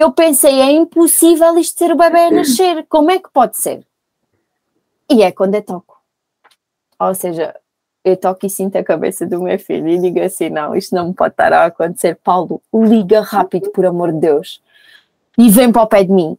eu pensei, é impossível isto ser o bebê a nascer, como é que pode ser? E é quando eu toco. Ou seja, eu toco e sinto a cabeça do meu filho e digo assim: não, isto não me pode estar a acontecer. Paulo, liga rápido, por amor de Deus, e vem para o pé de mim.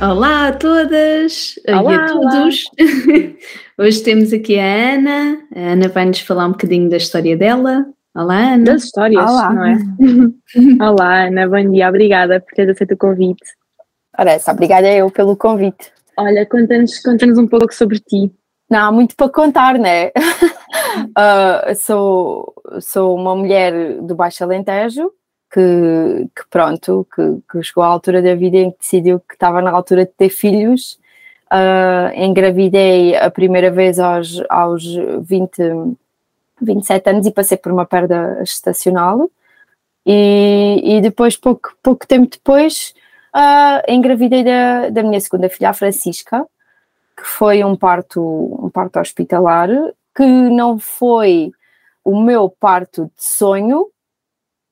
Olá a todas olá, e a todos. Hoje temos aqui a Ana. A Ana vai nos falar um bocadinho da história dela. Olá, Ana. Das histórias, olá. não é? olá, Ana, bom dia. Obrigada por teres aceito o convite. Ora, essa, obrigada eu pelo convite. Olha, conta-nos conta um pouco sobre ti. Não, há muito para contar, né? uh, sou, sou uma mulher do Baixo Alentejo, que, que pronto, que, que, chegou à altura da vida em que decidiu que estava na altura de ter filhos. Uh, engravidei a primeira vez aos, aos 20, 27 anos e passei por uma perda gestacional. E, e depois, pouco, pouco tempo depois, uh, engravidei da, da minha segunda filha, a Francisca, que foi um parto, um parto hospitalar, que não foi o meu parto de sonho,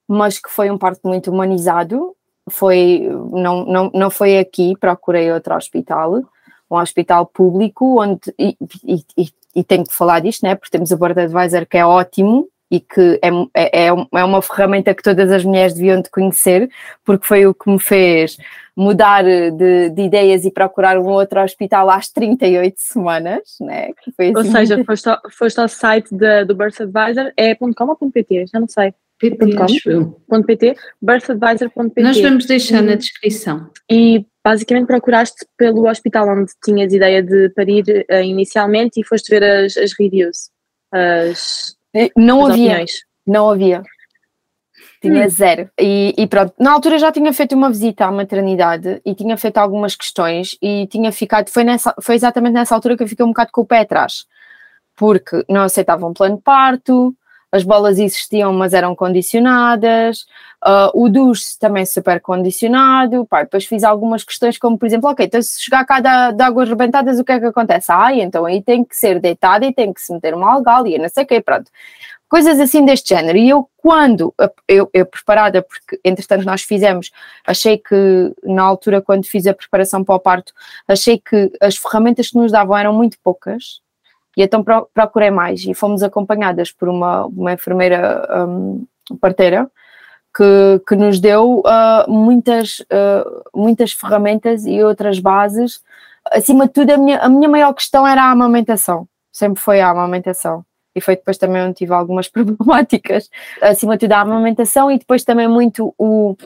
mas que foi um parto muito humanizado. Foi, não, não, não foi aqui, procurei outro hospital, um hospital público, onde, e, e, e, e tenho que falar disto, né, porque temos o Board Advisor que é ótimo, e que é, é, é uma ferramenta que todas as mulheres deviam de conhecer, porque foi o que me fez mudar de, de ideias e procurar um outro hospital às 38 semanas, né? Assim ou seja, foste ao, foste ao site de, do Birth Advisor, é .com ou .pt? Já não sei. PT, birthadvisor.pt. Nós vamos deixar na descrição. E basicamente procuraste pelo hospital onde tinhas ideia de parir uh, inicialmente e foste ver as, as reviews. As, não as havia. Opiniões. Não havia. Tinha hum. zero. E, e, pronto, na altura já tinha feito uma visita à maternidade e tinha feito algumas questões e tinha ficado, foi, nessa, foi exatamente nessa altura que eu fiquei um bocado com o pé atrás, porque não aceitavam um plano de parto, as bolas existiam, mas eram condicionadas, uh, o duche também super condicionado, pá, depois fiz algumas questões como, por exemplo, ok, então se chegar cá de, de águas rebentadas, o que é que acontece? Ah, então aí tem que ser deitada e tem que se meter uma algália, não sei o quê, pronto. Coisas assim deste género. E eu, quando, eu, eu preparada, porque entretanto nós fizemos, achei que na altura, quando fiz a preparação para o parto, achei que as ferramentas que nos davam eram muito poucas, e então procurei mais e fomos acompanhadas por uma, uma enfermeira um, parteira que, que nos deu uh, muitas, uh, muitas ferramentas e outras bases. Acima de tudo, a minha, a minha maior questão era a amamentação, sempre foi a amamentação. E foi depois também onde tive algumas problemáticas. Acima de tudo, a amamentação e depois também muito o,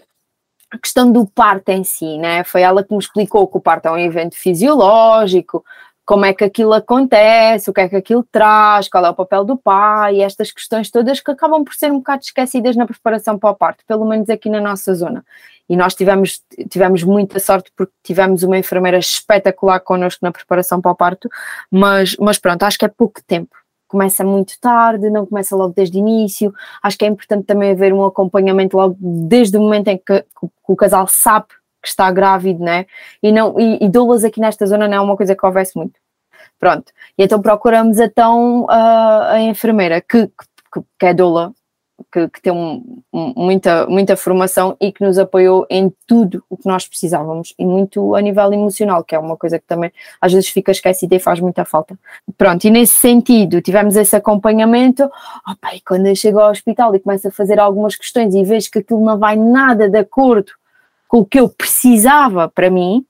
a questão do parto em si, né? Foi ela que me explicou que o parto é um evento fisiológico, como é que aquilo acontece, o que é que aquilo traz, qual é o papel do pai, estas questões todas que acabam por ser um bocado esquecidas na preparação para o parto, pelo menos aqui na nossa zona. E nós tivemos, tivemos muita sorte porque tivemos uma enfermeira espetacular connosco na preparação para o parto, mas, mas pronto, acho que é pouco tempo. Começa muito tarde, não começa logo desde o início. Acho que é importante também haver um acompanhamento logo desde o momento em que, que o casal sabe que está grávido, né? E, não, e, e doulas aqui nesta zona não é uma coisa que houvesse muito. Pronto. E então procuramos então a, a enfermeira que, que, que é doula, que, que tem um, um, muita, muita formação e que nos apoiou em tudo o que nós precisávamos e muito a nível emocional, que é uma coisa que também às vezes fica esquecida e faz muita falta. Pronto, e nesse sentido tivemos esse acompanhamento. Opa, e quando eu chego ao hospital e começo a fazer algumas questões e vejo que aquilo não vai nada de acordo com o que eu precisava para mim,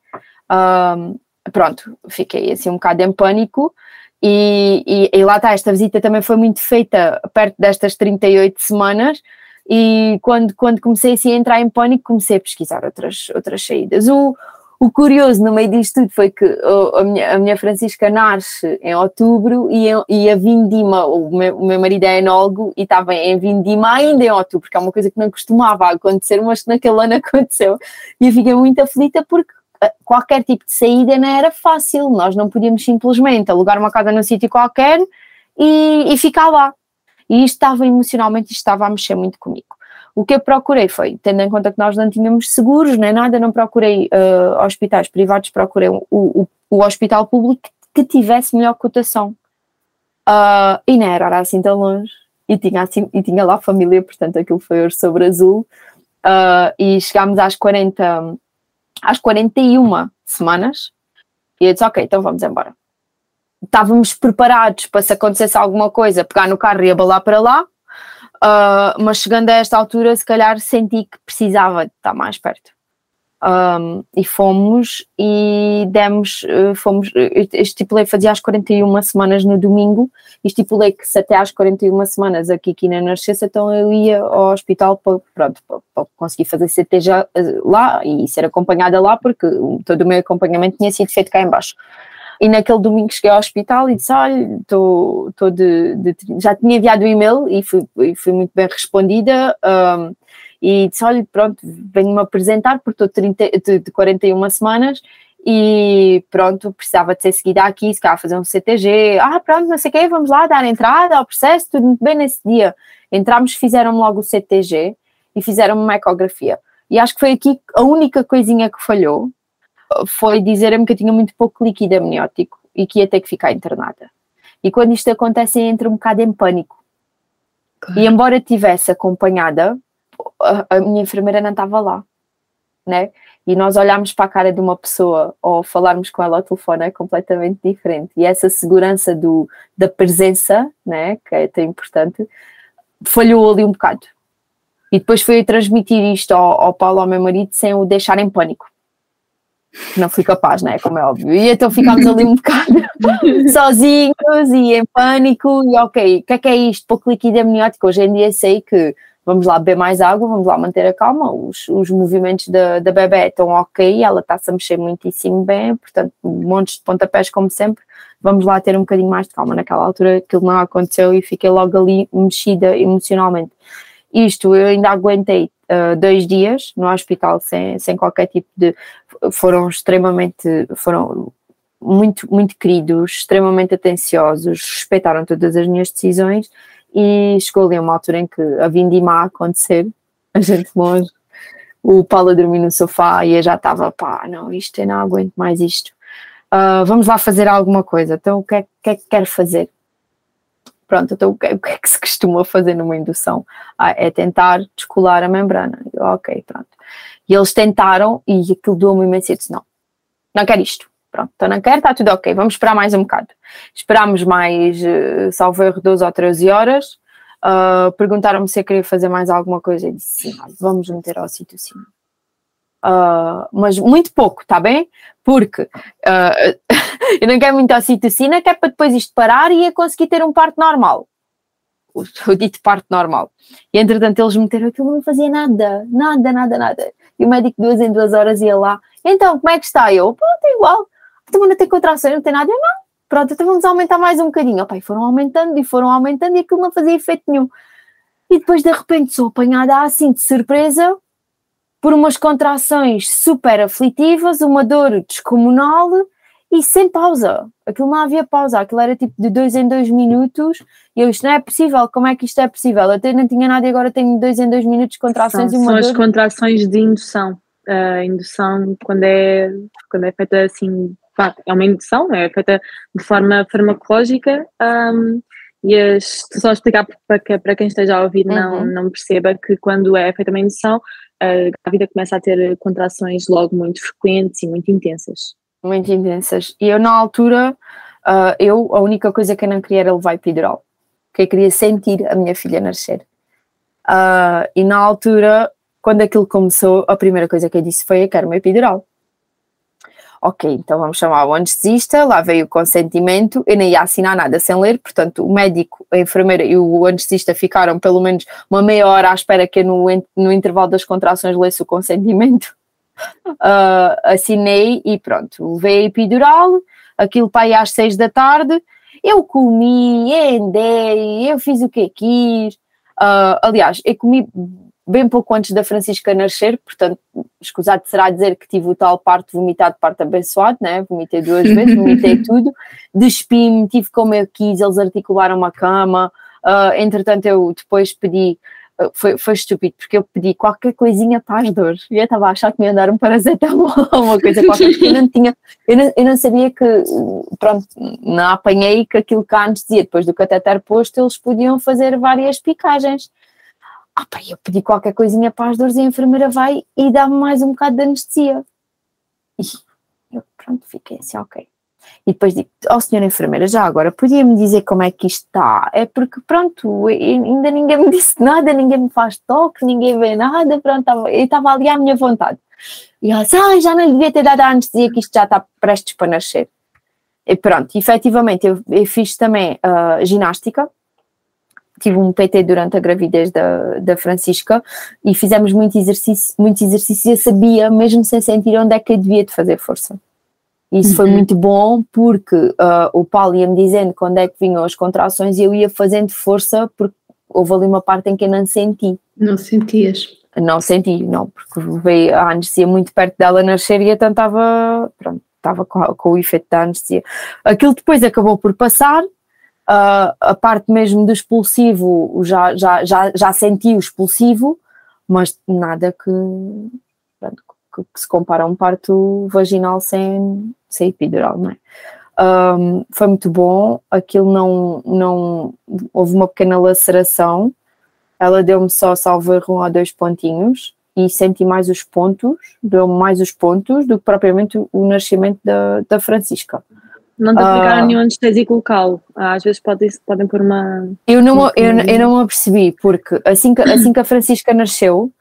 pronto, fiquei assim um bocado em pânico. E, e, e, lá está, esta visita também foi muito feita perto destas 38 semanas. E quando, quando comecei assim, a entrar em pânico, comecei a pesquisar outras, outras saídas. O, O curioso no meio disto tudo foi que oh, a, minha, a minha Francisca nasce em outubro e, e a Vindima, o meu, o meu marido é enólogo e estava em Vindima ainda em outubro, porque é uma coisa que não costumava acontecer, mas que naquele ano aconteceu. E eu fiquei muito aflita porque eh, qualquer tipo de saída não era fácil, nós não podíamos simplesmente alugar uma casa num sítio qualquer e, e ficar lá. E isto estava emocionalmente, isto estava a mexer muito comigo. O que eu procurei foi, tendo em conta que nós não tínhamos seguros nem nada, não procurei uh, hospitais privados, procurei o, o, o, hospital público que tivesse melhor cotação. Uh, e não era assim tão longe. E tinha, assim, e tinha lá família, portanto aquilo foi hoje sobre azul. Uh, e chegámos às 40, às 41 semanas. E eu disse, ok, então vamos embora. Estávamos preparados para se acontecesse alguma coisa, pegar no carro e abalar para lá Uh, mas chegando a esta altura, se calhar senti que precisava de estar mais perto. Um, e fomos e demos, uh, fomos, estipulei fazia as 41 semanas no domingo e estipulei que se até às 41 semanas aqui aqui na nascesse, então eu ia ao hospital para, pronto, para, para conseguir fazer CT já uh, lá e ser acompanhada lá porque todo o meu acompanhamento tinha sido feito cá embaixo. E naquele domingo cheguei ao hospital e disse: Olha, estou de, de, Já tinha enviado o e-mail e fui, fui muito bem respondida. Um, e disse: Olha, pronto, venho-me apresentar porque estou de, de 41 semanas e pronto, precisava de ser seguida aqui, se calhar fazer um CTG. Ah, pronto, não sei o quê, vamos lá dar entrada ao processo, tudo muito bem nesse dia. Entramos, fizeram logo o CTG e fizeram uma ecografia. E acho que foi aqui a única coisinha que falhou, foi dizer-me que eu tinha muito pouco líquido amniótico e que ia ter que ficar internada. E quando isto acontece, entra um bocado em pânico. Claro. E embora tivesse acompanhada, a, a, minha enfermeira não estava lá, né? E nós olharmos para a cara de uma pessoa ou falarmos com ela ao telefone é completamente diferente. E essa segurança do, da presença, né, que é tão importante, falhou ali um bocado. E depois foi transmitir isto ao, ao Paulo, ao meu marido, sem o deixar em pânico não fui capaz, né? Como é óbvio. E então ficámos ali um bocado sozinhos e em pânico. E ok, o que é que é isto? Pouco líquido amniótico. Hoje em dia sei que vamos lá beber mais água, vamos lá manter a calma. Os, os movimentos da, da bebê estão ok, ela está-se a mexer muitíssimo bem, portanto, montes de pontapés, como sempre. Vamos lá ter um bocadinho mais de calma. Naquela altura aquilo não aconteceu e fiquei logo ali mexida emocionalmente. Isto eu ainda aguentei uh, dois dias no hospital sem, sem qualquer tipo de. Foram extremamente. Foram muito, muito queridos, extremamente atenciosos, respeitaram todas as minhas decisões e chegou ali uma altura em que a vindima a acontecer, a gente longe, o Paulo a dormir no sofá e eu já estava, pá, não, isto eu não aguento mais isto. Uh, vamos lá fazer alguma coisa. Então, o que é, que, é que quero fazer? Pronto, então o que, é, o que, é que se costuma fazer numa indução? Ah, é tentar descolar a membrana. Eu, ok, pronto. E eles tentaram e aquilo deu-me imenso. Eu disse: não, não quero isto. Pronto, então não quero, está tudo ok, vamos esperar mais um bocado. Esperámos mais, uh, salvo erro, 12 ou 13 horas. Uh, Perguntaram-me se eu queria fazer mais alguma coisa. Eu disse: sim, vamos meter ao oxitocina. Uh, mas muito pouco, está bem? Porque uh, eu não quero muito oxitocina, que é para depois isto parar e ia conseguir ter um parto normal. O, o dito parto normal. E entretanto eles meteram aquilo, não fazia nada, nada, nada, nada. E o médico duas em duas horas ia lá. Então, como é que está? Eu, está igual. Então não tem contrações, não tem nada. Eu, não. Pronto, então vamos aumentar mais um bocadinho. Opa, e foram aumentando e foram aumentando e aquilo não fazia efeito nenhum. E depois de repente sou apanhada assim de surpresa por umas contrações super aflitivas, uma dor descomunal e sem pausa. Aquilo não havia pausa, aquilo era tipo de dois em dois minutos. E eu, isto não é possível, como é que isto é possível? Até não tinha nada e agora tenho dois em dois minutos contrações são, e uma são dor. as contrações de indução. A indução, quando é, quando é feita assim, é uma indução, é feita de forma farmacológica. Um, e as, só explicar para, para quem esteja a ouvir não, uhum. não perceba que quando é feita uma indução, a vida começa a ter contrações logo muito frequentes e muito intensas. Muito intensas. E eu, na altura, uh, eu, a única coisa que eu não queria era levar epidural, que eu queria sentir a minha filha nascer. Uh, e na altura, quando aquilo começou, a primeira coisa que eu disse foi: Eu quero uma epidural ok, então vamos chamar o anestesista, lá veio o consentimento, eu nem ia assinar nada sem ler, portanto o médico, a enfermeira e o anestesista ficaram pelo menos uma meia hora à espera que eu no, no intervalo das contrações lesse o consentimento. uh, assinei e pronto, levei a epidural, aquilo para aí às seis da tarde, eu comi, andei, eu fiz o que quis, uh, aliás, eu comi bem pouco antes da Francisca nascer, portanto, escusado será dizer que tive o tal parto vomitado, parto abençoado, né? vomitei duas vezes, vomitei tudo, despi-me, tive como eu quis, eles articularam a cama, uh, entretanto eu depois pedi, uh, foi, foi estúpido, porque eu pedi qualquer coisinha para as dores, e eu estava a achar que me ia dar um paracetamol, uma coisa qualquer, porque eu não tinha, eu não, eu não sabia que, pronto, não apanhei que aquilo que a anestesia, depois do cateter posto, eles podiam fazer várias picagens, ah, eu pedi qualquer coisinha para as dores e a enfermeira vai e dá-me mais um bocado de anestesia. E eu, pronto, fiquei assim, ok. E depois digo, ó oh, senhora enfermeira, já agora, podia-me dizer como é que isto está? É porque, pronto, ainda ninguém me disse nada, ninguém me faz toque, ninguém vê nada, pronto, eu estava ali à minha vontade. E ela disse, ah, já não devia ter dado a anestesia que isto já está prestes para nascer. E pronto, efetivamente, eu, eu fiz também uh, ginástica, tive um PT durante a gravidez da, da Francisca e fizemos muito exercício, muito exercício e eu sabia, mesmo sem sentir, onde é que eu devia de fazer força. Isso uhum. foi muito bom porque uh, o Paulo ia-me dizendo quando é que vinham as contrações e eu ia fazendo força porque houve ali uma parte em que eu não senti. Não sentias? Não senti, não, porque veio a anestesia muito perto dela nascer e então estava, pronto, estava com, com o efeito da anestesia. Aquilo depois acabou por passar, Uh, a parte mesmo do expulsivo, já, já, já, já senti o expulsivo, mas nada que, que, que se compara a um parto vaginal sem, sem epidural, não é? Um, foi muito bom, aquilo não, não houve uma pequena laceração, ela deu-me só salvo erro um ou dois pontinhos e senti mais os pontos, deu-me mais os pontos do que propriamente o nascimento da, da Francisca. Não te aplicaram uh, nenhum anestésico local. Às vezes podem, podem pôr uma. Eu não, uma... eu, eu não me apercebi, porque assim que, assim que a Francisca nasceu,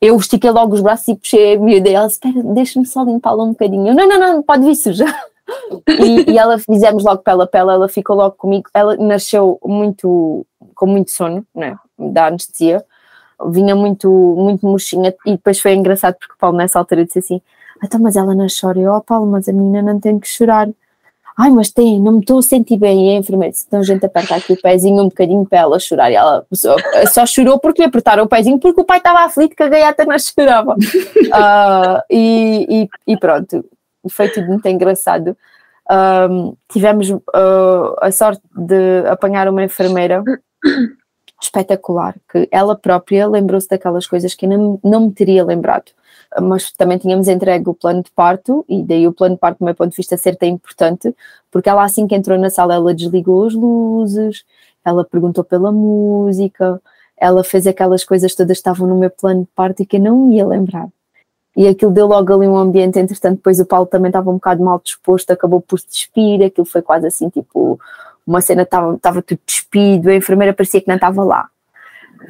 eu estiquei logo os braços e puxei a miúda e ela deixa-me só limpá-la um bocadinho. Eu, não, não, não, pode vir suja. e, e ela fizemos logo pela pele, ela ficou logo comigo. Ela nasceu muito, com muito sono, né, da anestesia, vinha muito, muito murchinha e depois foi engraçado porque o Paulo nessa altura disse assim: ah, então, mas ela não chora. Eu, oh Paulo, mas a menina não tem que chorar ai, mas tem, não me estou a sentir bem. E a enfermeira disse, então a gente aperta aqui o pezinho um bocadinho para ela chorar. E ela só, só chorou porque lhe apertaram o pezinho, porque o pai estava aflito que a gaiata não chorava. Uh, e, e, e, pronto, foi tudo muito engraçado. Um, tivemos uh, a sorte de apanhar uma enfermeira espetacular, que ela própria lembrou-se daquelas coisas que não, não me teria lembrado mas também tínhamos entregue o plano de parto, e daí o plano de parto, do meu ponto de vista, ser tão importante, porque ela, assim que entrou na sala, ela desligou as luzes, ela perguntou pela música, ela fez aquelas coisas todas que estavam no meu plano de parto e que eu não ia lembrar. E aquilo deu logo ali um ambiente, entretanto, depois o Paulo também estava um bocado mal disposto, acabou por se despir, aquilo foi quase assim, tipo, uma cena estava, tudo despido, a enfermeira parecia que não estava lá.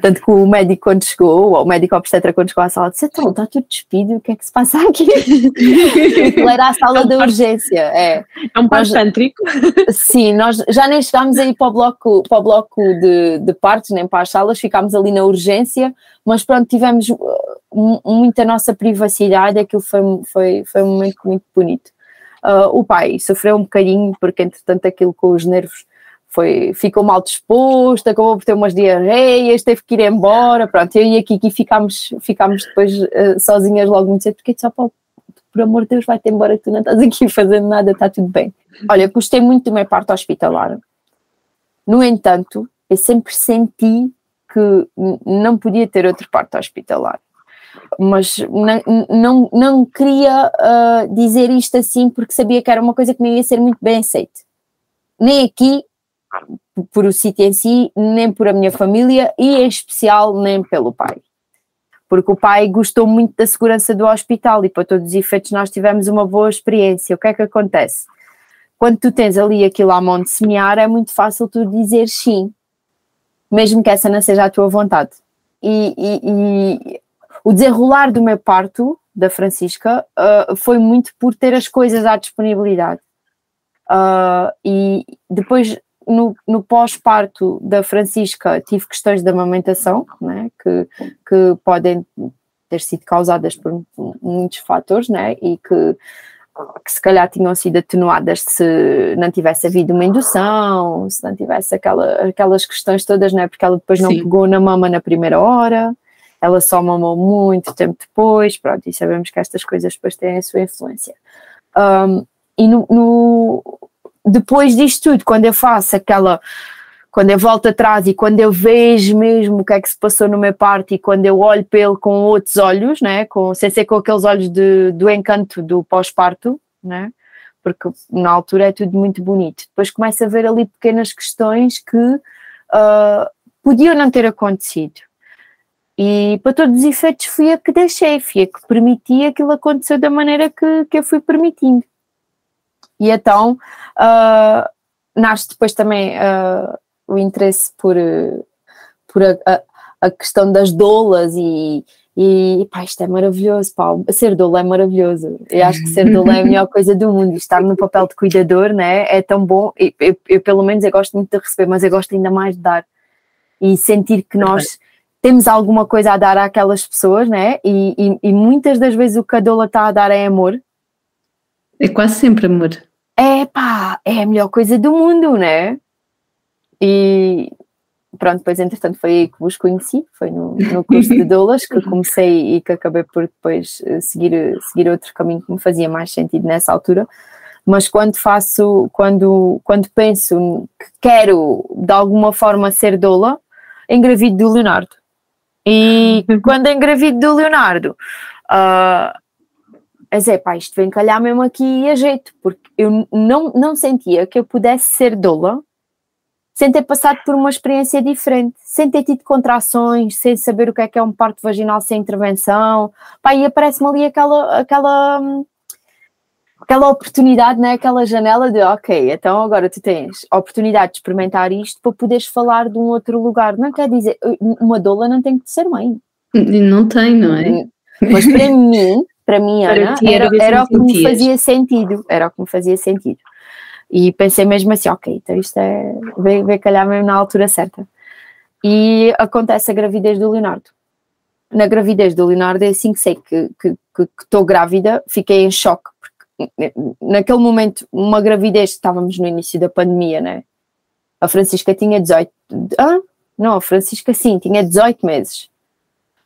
Tanto que o médico, quando chegou, ou o médico obstetra, quando chegou à sala, disse: Então, está tudo despido, o que é que se passa aqui? Aquilo era a sala é um da urgência. É, é um parto tântrico. Sim, nós já nem chegámos aí para o bloco, para o bloco de, de partos, nem para as salas, ficámos ali na urgência, mas pronto, tivemos uh, muita nossa privacidade, aquilo foi, foi, foi um momento muito bonito. Uh, o pai sofreu um bocadinho, porque entretanto aquilo com os nervos foi, ficou mal disposto, acabou por ter umas diarreias, teve que ir embora, pronto, eu e a Kiki ficámos, ficámos depois uh, sozinhas logo muito cedo, porque só por amor de Deus vai-te embora que tu não estás aqui fazendo nada, está tudo bem. Olha, gostei muito do meu parto hospitalar, no entanto, eu sempre senti que não podia ter outro parto hospitalar. Mas não, não, não queria uh, dizer isto assim porque sabia que era uma coisa que não ia ser muito bem aceita. Nem aqui, por o sítio em si, nem por a minha família e em especial nem pelo pai. Porque o pai gostou muito da segurança do hospital e para todos os efeitos nós tivemos uma boa experiência. O que é que acontece? Quando tu tens ali aquilo à mão de semear, é muito fácil tu dizer sim, mesmo que essa não seja a tua vontade. E, e, e o desenrolar do meu parto, da Francisca, uh, foi muito por ter as coisas à disponibilidade. Uh, e depois no, no pós-parto da Francisca tive questões de amamentação, né, que, que podem ter sido causadas por muitos fatores, né? E que, que se calhar tinham sido atenuadas se não tivesse havido uma indução, se não tivesse aquela, aquelas questões todas, né? Porque ela depois não Sim. pegou na mama na primeira hora, ela só mamou muito tempo depois, pronto, e sabemos que estas coisas depois têm a sua influência. Um, e no, no, depois disto tudo, quando eu faço aquela quando eu volto atrás e quando eu vejo mesmo o que é que se passou no meu parto e quando eu olho para ele com outros olhos, né, com, sem ser com aqueles olhos de, do encanto do pós-parto, né, porque na altura é tudo muito bonito. Depois começa a ver ali pequenas questões que uh, podiam não ter acontecido. E para todos os efeitos fui a que deixei, fui a que permiti aquilo acontecer da maneira que, que eu fui permitindo. E então uh, nasce depois também uh, o interesse por, por a, a, a questão das doulas e, e pá, isto é maravilhoso, pá, ser doula é maravilhoso. Eu acho que ser doula é a melhor coisa do mundo. Estar no papel de cuidador né, é tão bom. Eu, eu, eu, pelo menos, eu gosto muito de receber, mas eu gosto ainda mais de dar e sentir que nós temos alguma coisa a dar àquelas pessoas, né? E, e, e muitas das vezes o que a doula está a dar é amor. É quase sempre amor. É pá, é a melhor coisa do mundo, né? E pronto, depois entretanto foi aí que vos conheci, foi no, no curso de doulas que comecei e que acabei por depois eh, seguir, seguir outro caminho que me fazia mais sentido nessa altura. Mas quando faço, quando, quando penso que quero de alguma forma ser doula, engravido do Leonardo. E quando engravido do Leonardo, uh, a dizer, pá, isto vem calhar mesmo aqui a jeito, porque eu não, não sentia que eu pudesse ser doula sem ter passado por uma experiência diferente, sem ter tido contrações, sem saber o que é que é um parto vaginal sem intervenção, pá, e aparece-me ali aquela, aquela, aquela oportunidade, né? aquela janela de, ok, então agora tu tens a oportunidade de experimentar isto para poderes falar de um outro lugar, não quer dizer, uma doula não tem que ser mãe. Não tem, não é? Mas para mim, para mim, Ana, era, era, o que me fazia sentido, era o que me fazia sentido. E pensei mesmo assim, ok, então isto é, veio, veio calhar mesmo na altura certa. E acontece a gravidez do Leonardo. Na gravidez do Leonardo é assim que sei que estou grávida, fiquei em choque, porque naquele momento, uma gravidez, estávamos no início da pandemia, né? A Francisca tinha 18, ah, não, a Francisca sim, tinha 18 meses.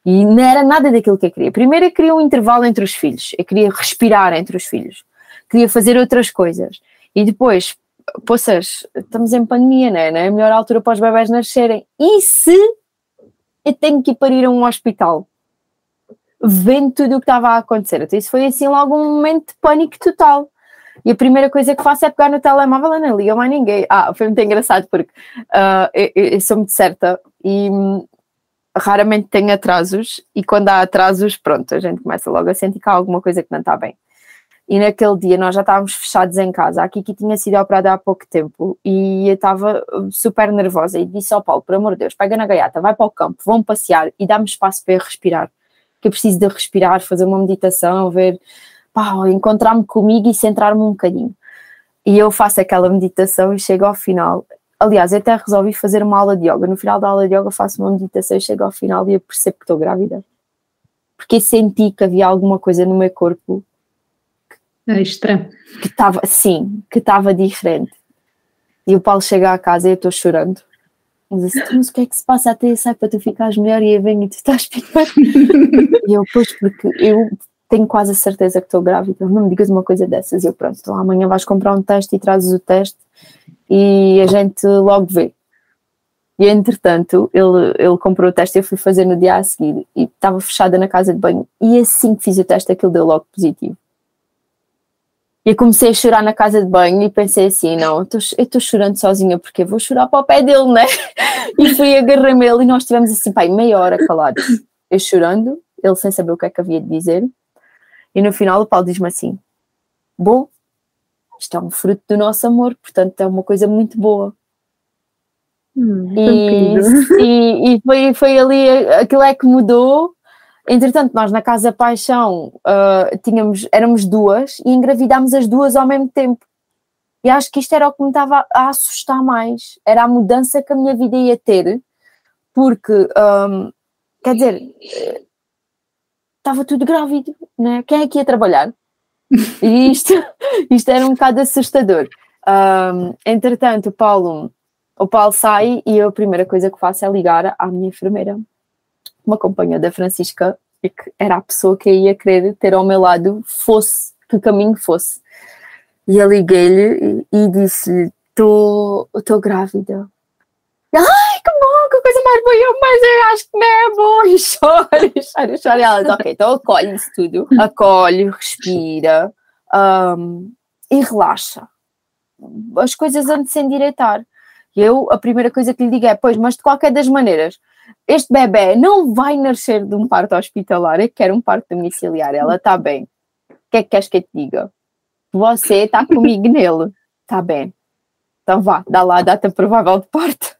E não era nada daquilo que eu queria. Primeiro eu queria um intervalo entre os filhos, eu queria respirar entre os filhos, queria fazer outras coisas. E depois, poças, estamos em pandemia, né? não é? a melhor altura para os bebés nascerem. E se eu tenho que ir para ir a um hospital? Vendo tudo o que estava a acontecer. Então, isso foi assim logo um momento de pânico total. E a primeira coisa que faço é pegar no telemóvel e não liga mais ninguém. Ah, foi muito engraçado porque uh, eu, eu, sou muito certa e raramente tenho atrasos. E quando há atrasos, pronto, a gente começa logo a sentir que há alguma coisa que não está bem e naquele dia nós já estávamos fechados em casa. A Kiki tinha sido operada há pouco tempo e eu estava uh, super nervosa e disse ao Paulo, por amor de Deus, pega na gaiata, vai para o campo, vão passear e dá-me espaço para eu respirar. Que eu preciso de respirar, fazer uma meditação, ver, encontrar-me comigo e centrar-me um bocadinho. E eu faço aquela meditação e chego ao final. Aliás, eu até resolvi fazer uma aula de yoga. No final da aula de yoga faço uma meditação e chego ao final e eu percebo que estou grávida. Porque senti que havia alguma coisa no meu corpo Extra. Que estava, sim, que estava diferente. E o Paulo chega à casa e eu estou chorando. Mas assim, mas o que é que se passa até sai para tu ficares melhor e eu venho e tu estás pior. e eu, pois, porque eu tenho quase a certeza que estou grávida. Não me digas uma coisa dessas. Eu, pronto, então amanhã vais comprar um teste e trazes o teste e a gente logo vê. E entretanto, ele, ele comprou o teste eu fui fazer no dia a seguir e estava fechada na casa de banho. E assim que fiz o teste, aquilo deu logo positivo. E eu comecei a chorar na casa de banho e pensei assim: não, eu estou chorando sozinha porque vou chorar para o pé dele, né? E fui agarrar-me ele e nós tivemos assim, pai, meia hora calados. Eu chorando, ele sem saber o que é que havia de dizer. E no final o Paulo diz-me assim: bom, isto é um fruto do nosso amor, portanto é uma coisa muito boa. Hum, e, e, e, foi, foi ali, aquilo é que mudou Entretanto, nós na Casa Paixão uh, tínhamos, éramos duas e engravidámos as duas ao mesmo tempo. E acho que isto era o que me estava a assustar mais. Era a mudança que a minha vida ia ter, porque, um, quer dizer, estava tudo grávido, né? Quem é que ia trabalhar? E isto, isto era um bocado assustador. Um, entretanto, o Paulo, o Paulo sai e a primeira coisa que faço é ligar à minha enfermeira, uma companhia da Francisca, e que era a pessoa que eu ia querer ter ao meu lado, fosse que caminho fosse. E eu liguei-lhe e, e disse-lhe: Estou grávida. Ai, que bom, que coisa mais eu, mas eu acho que não é bom. E chora, e chora, e chora. E Ok, então acolhe isso tudo, acolhe, respira um, e relaxa. As coisas andam de se endireitar. E eu, a primeira coisa que lhe digo é: Pois, mas de qualquer das maneiras, este bebê não vai nascer de um parto hospitalar, é que quer um parto domiciliar, ela está bem. O que é que queres que eu te diga? Você está comigo nele, está bem. Então vá, dá lá a data provável de parto.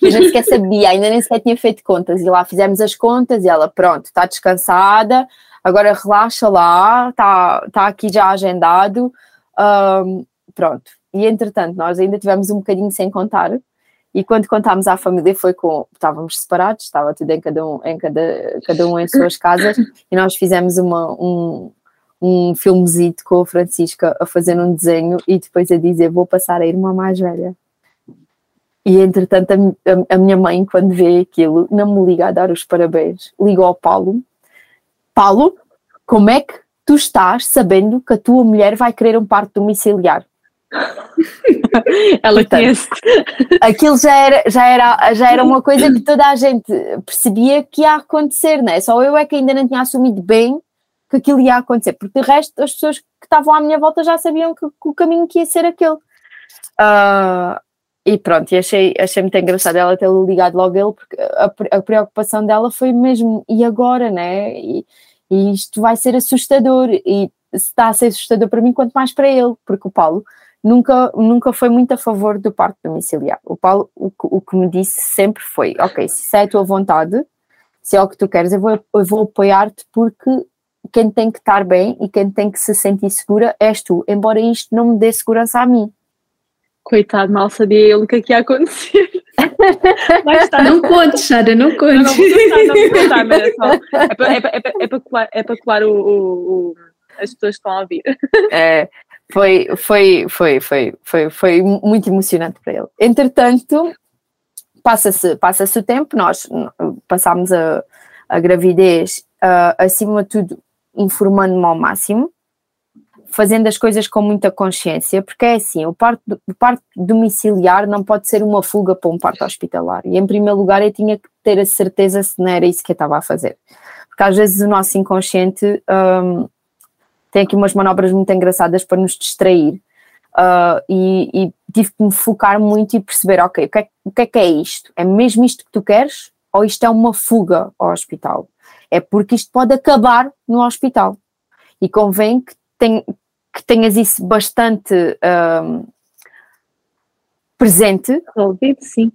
Eu nem sequer sabia, ainda nem sequer tinha feito contas. E lá fizemos as contas e ela, pronto, está descansada, agora relaxa lá, está tá aqui já agendado. Um, pronto. E entretanto, nós ainda tivemos um bocadinho sem contar. E quando contámos à família foi com. Estávamos separados, estava tudo em cada um em, cada, cada um em suas casas, e nós fizemos uma, um, um filmezito com a Francisca a fazer um desenho e depois a dizer: Vou passar a irmã mais velha. E entretanto, a, a, minha mãe, quando vê aquilo, não me liga a dar os parabéns, ligou ao Paulo: Paulo, como é que tu estás sabendo que a tua mulher vai querer um parto domiciliar? Ela Portanto, conhece. Aquilo já era, já, era, já era uma coisa que toda a gente percebia que ia acontecer, não é? Só eu é que ainda não tinha assumido bem que aquilo ia acontecer, porque de resto as pessoas que estavam à minha volta já sabiam que, que o caminho que ia ser aquele. Uh, e pronto, e achei, achei muito engraçado ela ter ligado logo ele, porque a, a, preocupação dela foi mesmo, e agora, né? E, e isto vai ser assustador, e se está a ser assustador para mim, quanto mais para ele, porque o Paulo nunca, nunca foi muito a favor do parto domiciliar. O Paulo, o, o que me disse sempre foi: ok, se isso é a tua vontade, se é o que tu queres, eu vou, eu vou apoiar-te porque quem tem que estar bem e quem tem que se sentir segura és tu, embora isto não me dê segurança a mim. Coitado, mal sabia ele o que é que ia acontecer. Não contes, Sara, não contes. Não, não é. É para, é é é para colar, é para colar o, o, o, as pessoas que estão a ouvir. É, foi, foi, foi, foi, foi, foi muito emocionante para ele. Entretanto, passa-se passa o tempo, nós passámos a, a gravidez, uh, acima de tudo, informando-me ao máximo, fazendo as coisas com muita consciência, porque é assim, o parto, o parto domiciliar não pode ser uma fuga para um parto hospitalar. E em primeiro lugar eu tinha que ter a certeza se não era isso que eu estava a fazer. Porque às vezes o nosso inconsciente um, tem aqui umas manobras muito engraçadas para nos distrair. Uh, e, e, tive que me focar muito e perceber, ok, o que, é, o que é que é isto? É mesmo isto que tu queres? Ou isto é uma fuga ao hospital? É porque isto pode acabar no hospital. E convém que, tem, que tenhas isso bastante um, presente. Resolvido, sim.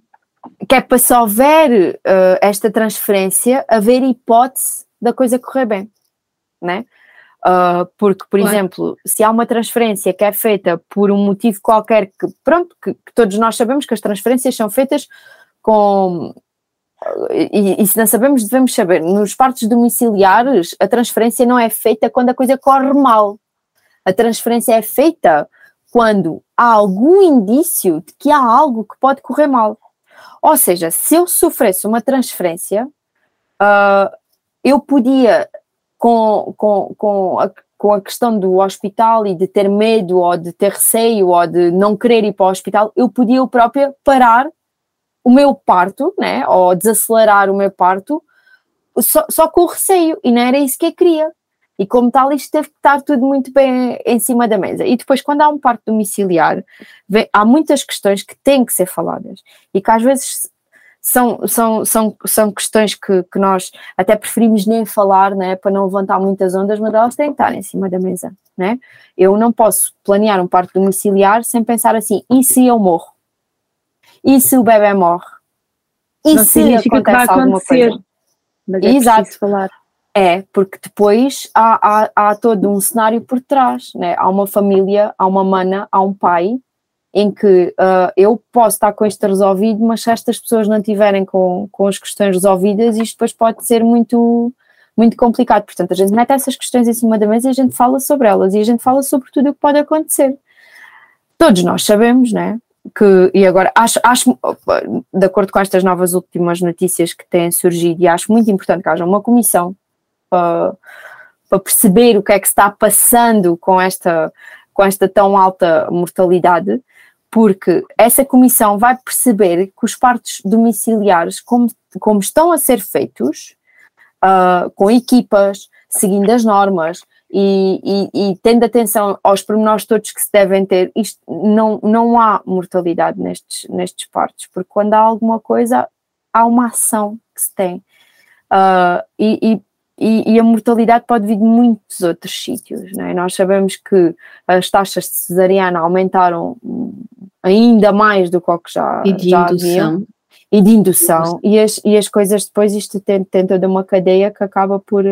Que é para se houver uh, esta transferência, haver hipótese da coisa correr bem, né? Uh, porque, por claro. exemplo, se há uma transferência que é feita por um motivo qualquer que, pronto, que, que todos nós sabemos que as transferências são feitas com e, e, se não sabemos, devemos saber. Nos partos domiciliares, a transferência não é feita quando a coisa corre mal. A transferência é feita quando há algum indício de que há algo que pode correr mal. Ou seja, se eu sofresse uma transferência, uh, eu podia com, com, com, a, com a questão do hospital e de ter medo ou de ter receio ou de não querer ir para o hospital, eu podia eu própria parar o meu parto, né, ou desacelerar o meu parto, só, só com o receio, e não era isso que eu queria. E como tal, isto teve que estar tudo muito bem em cima da mesa. E depois, quando há um parto domiciliar, vem, há muitas questões que têm que ser faladas e que às vezes são, são, são, são questões que, que nós até preferimos nem falar, né, para não levantar muitas ondas, mas elas têm que estar em cima da mesa. Né? Eu não posso planear um parto domiciliar sem pensar assim, e se eu morro? E se o bebê morre? E não se acontece alguma coisa? Mas é Exato. falar. É, porque depois há, há, há todo um cenário por trás, né? há uma família, há uma mana, há um pai em que uh, eu posso estar com isto resolvido, mas se estas pessoas não tiverem com, com as questões resolvidas, isto depois pode ser muito, muito complicado. Portanto, a gente mete essas questões em cima da mesa e a gente fala sobre elas e a gente fala sobre tudo o que pode acontecer. Todos nós sabemos, né? Que, e agora acho, acho, de acordo com estas novas últimas notícias que têm surgido, e acho muito importante que haja uma comissão para, para perceber o que é que está passando com esta, com esta tão alta mortalidade, porque essa comissão vai perceber que os partos domiciliares, como, como estão a ser feitos, uh, com equipas, seguindo as normas e, e, e, tendo atenção aos pormenores todos que se devem ter, isto, não, não há mortalidade nestes, nestes partos, porque quando há alguma coisa, há uma ação que se tem. Uh, e, e, e, a mortalidade pode vir de muitos outros sítios. É? Nós sabemos que as taxas de cesariana aumentaram ainda mais do que, já, e de já indução e de indução, e as, e as coisas depois, isto tem, tem toda uma cadeia que acaba por,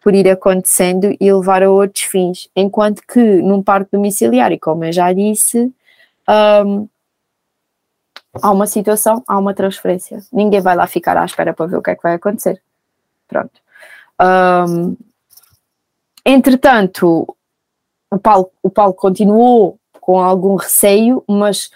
por ir acontecendo e levar a outros fins, enquanto que num parque domiciliário, como eu já disse, um, há uma situação, há uma transferência, ninguém vai lá ficar à espera para ver o que é que vai acontecer, pronto. Um, entretanto, o Paulo, o Paulo continuou com algum receio, mas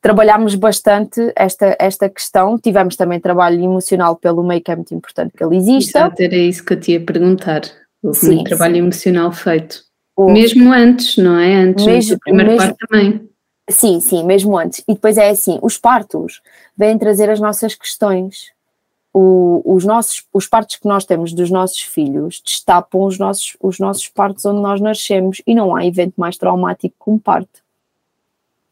trabalhámos bastante esta, esta questão, tivemos também trabalho emocional pelo meio que é muito importante que ele exista. Exato, era isso que eu te ia perguntar, o sim, trabalho sim. emocional feito. Mesmo antes, não é? Antes mesmo, primeiro mesmo, parto também. Sim, sim, mesmo antes. E depois é assim, os partos vêm trazer as nossas questões. O, os, nossos, os partos que nós temos dos nossos filhos destapam os nossos, os nossos partos onde nós nascemos e não há evento mais traumático que um parto.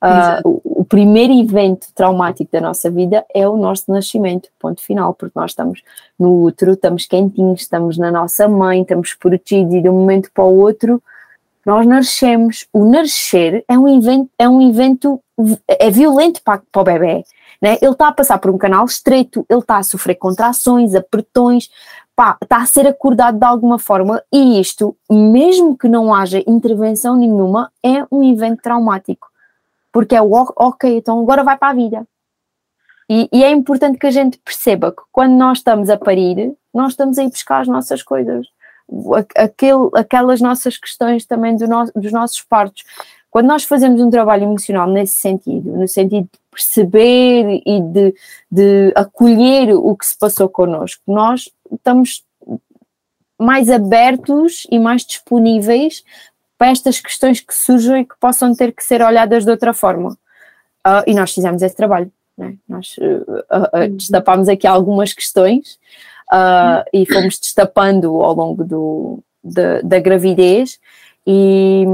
Uh, o primeiro evento traumático da nossa vida é o nosso nascimento, ponto final, porque nós estamos no útero, estamos quentinhos, estamos na nossa mãe, estamos protegidos e de um momento para o outro nós nascemos. O nascer é um evento, é um evento, é violento para, para o bebê. Né? Ele está a passar por um canal estreito, ele está a sofrer contrações, apertões, pá, está a ser acordado de alguma forma e isto, mesmo que não haja intervenção nenhuma, é um evento traumático porque é o ok, então agora vai para a vida. E, e, é importante que a gente perceba que quando nós estamos a parir, nós estamos a ir buscar as nossas coisas, aquele, aquelas nossas questões também do no, dos nossos partos. Quando nós fazemos um trabalho emocional nesse sentido, no sentido de perceber e de, de acolher o que se passou connosco, nós estamos mais abertos e mais disponíveis para estas questões que surgem e que possam ter que ser olhadas de outra forma. Uh, e nós fizemos esse trabalho. Né? Nós uh, uh, destapámos aqui algumas questões e fomos destapando ao longo do, de, da gravidez e,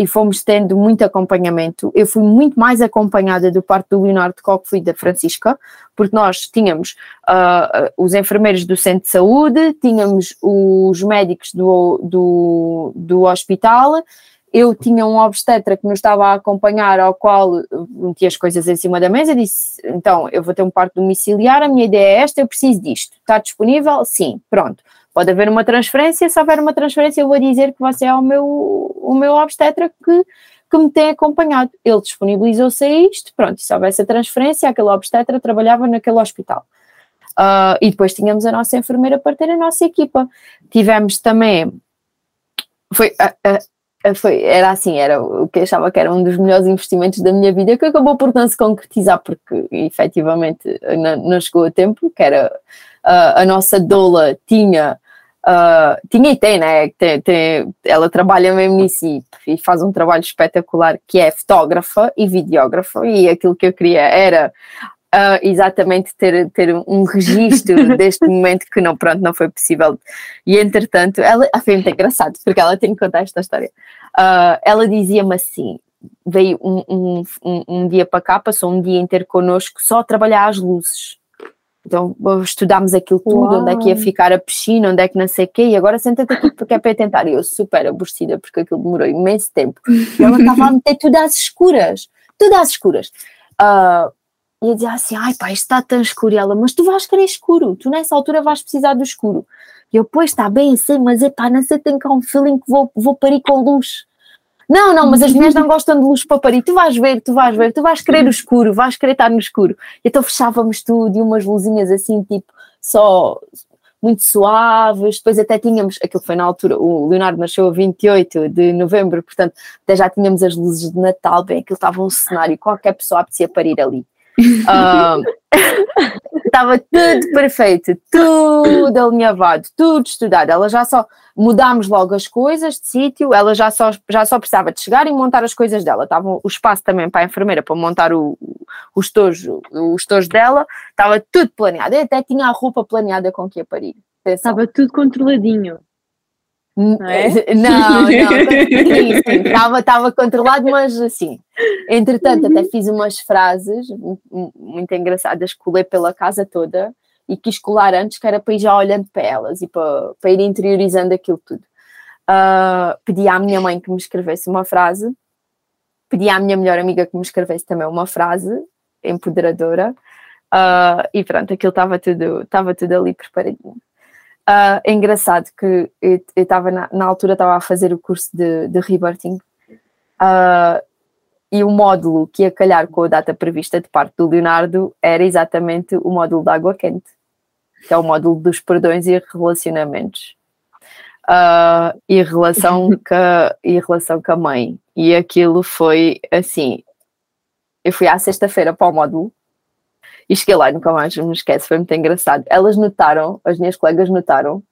e fomos tendo muito acompanhamento. Eu fui muito mais acompanhada do parto do Leonardo do que fui da Francisca, porque nós tínhamos uh, os enfermeiros do centro de saúde, tínhamos os médicos do, do, do hospital, eu tinha um obstetra que nos estava a acompanhar, ao qual meti as coisas em cima da mesa, disse, então, eu vou ter um parto domiciliar, a minha ideia é esta, eu preciso disto. Está disponível? Sim, pronto. Pode haver uma transferência, se houver uma transferência, eu vou dizer que você é o meu, o meu obstetra que, que me tem acompanhado. Ele disponibilizou-se a isto, pronto, se houvesse a transferência, aquele obstetra trabalhava naquele hospital. Uh, e depois tínhamos a nossa enfermeira para ter a nossa equipa. Tivemos também, foi, uh, uh, foi, era assim, era o que eu achava que era um dos melhores investimentos da minha vida, que acabou por não se concretizar, porque efetivamente não, não chegou a tempo, que era uh, a nossa doula tinha, uh, tinha e tem, né? Tem, tem, ela trabalha mesmo nisso e, faz um trabalho espetacular que é fotógrafa e videógrafa, e aquilo que eu queria era. Uh, exatamente ter, ter um registro deste momento que não, pronto, não foi possível. E entretanto, ela ah, foi muito engraçado, porque ela tem que contar esta história. Uh, ela dizia-me assim: veio um, um, um, um, dia para cá, passou um dia inteiro connosco só a trabalhar as luzes. Então estudámos aquilo tudo, Uau. onde é que ia ficar a piscina, onde é que não sei o quê, e agora senta-te aqui porque é para tentar. E eu super aborrecida porque aquilo demorou imenso tempo. E ela estava a meter tudo às escuras, tudo às escuras. Uh, e eu dizia assim, ai pá, isto está tão escuro. E ela, mas tu vais querer escuro, tu nessa altura vais precisar do escuro. E eu, pois está bem, sei, mas é pá, não sei, tenho cá um feeling que vou, vou parir com luz. Não, não, mas as mulheres não gostam de luz para parir. Tu vais ver, tu vais ver, tu vais querer o escuro, vais querer estar no escuro. Então fechávamos tudo e umas luzinhas assim, tipo, só muito suaves. Depois até tínhamos, aquilo foi na altura, o Leonardo nasceu a 28 de novembro, portanto até já tínhamos as luzes de Natal, bem, aquilo estava um cenário, qualquer pessoa apetecia parir ali. Uh, estava tudo perfeito, tudo alinhavado, tudo estudado. Ela já só mudámos logo as coisas de sítio, ela já só, já só precisava de chegar e montar as coisas dela. Estava o espaço também para a enfermeira para montar o, os tojos, os tojos dela, estava tudo planeado. Eu até tinha a roupa planeada com que ia parir. Estava tudo controladinho. Não, é? não, não, estava, estava controlado, mas assim, entretanto até fiz umas frases muito engraçadas, colei pela casa toda e quis colar antes, que era para ir já olhando para elas e para, para ir interiorizando aquilo tudo. Uh, pedi à minha mãe que me escrevesse uma frase, pedi à minha melhor amiga que me escrevesse também uma frase empoderadora, uh, e pronto, aquilo estava tudo, estava tudo ali preparadinho. Uh, é engraçado que eu estava na, na, altura estava a fazer o curso de, de rebirthing uh, e o módulo que ia calhar com a data prevista de parte do Leonardo era exatamente o módulo da água quente, que é o módulo dos perdões e relacionamentos. Uh, e, relação com a, e relação com a mãe. E aquilo foi assim: eu fui à sexta-feira para o módulo e cheguei lá e nunca mais me esquece, foi muito engraçado. Elas notaram, as minhas colegas notaram,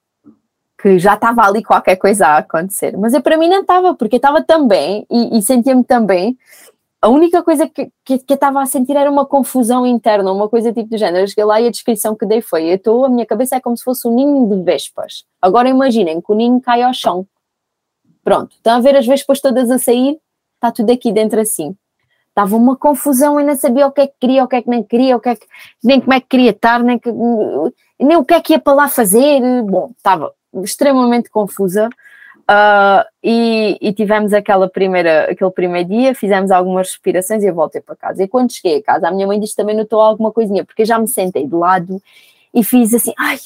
que já estava ali qualquer coisa a acontecer. Mas eu para mim não estava, porque eu estava também e, e sentia-me também. A única coisa que, que, que, eu estava a sentir era uma confusão interna, uma coisa tipo do género. Eu cheguei lá e a descrição que dei foi: eu estou, a minha cabeça é como se fosse um ninho de vespas. Agora imaginem que o ninho cai ao chão. Pronto, estão a ver as vespas todas a sair? Está tudo aqui dentro assim estava uma confusão e não sabia o que é que queria, o que é que não queria, o que é que, nem como é que queria estar, nem, que, nem o que é que ia para lá fazer. Bom, estava extremamente confusa. Uh, e, e, tivemos aquela primeira, aquele primeiro dia, fizemos algumas respirações e eu voltei para casa. E quando cheguei a casa, a minha mãe disse também notou alguma coisinha, porque eu já me sentei de lado e fiz assim, ai,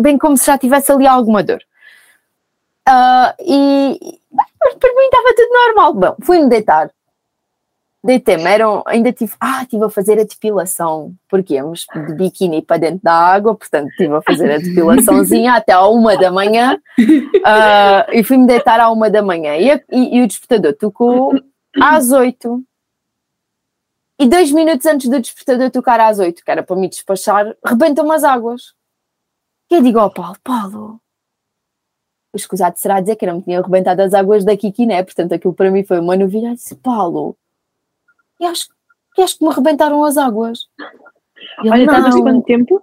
bem como se já tivesse ali alguma dor. Uh, e para mim estava tudo normal. Bom, fui-me deitar, Deitei-me, ainda tive, ah, estive a fazer a depilação, porque íamos de biquíni para dentro da água, portanto estive a fazer a depilaçãozinha até à uma da manhã uh, e fui-me deitar à uma da manhã e, e, e o despertador tocou às oito. E dois minutos antes do despertador tocar às oito, que era para me despachar, rebentam as águas. E eu digo ao Paulo, Paulo, escusado será dizer que não me tinha arrebentado as águas da Kiki, né? Portanto, aquilo para mim foi uma novidade. Paulo, e acho, e acho que me arrebentaram as águas. E Olha, estavas quanto tempo?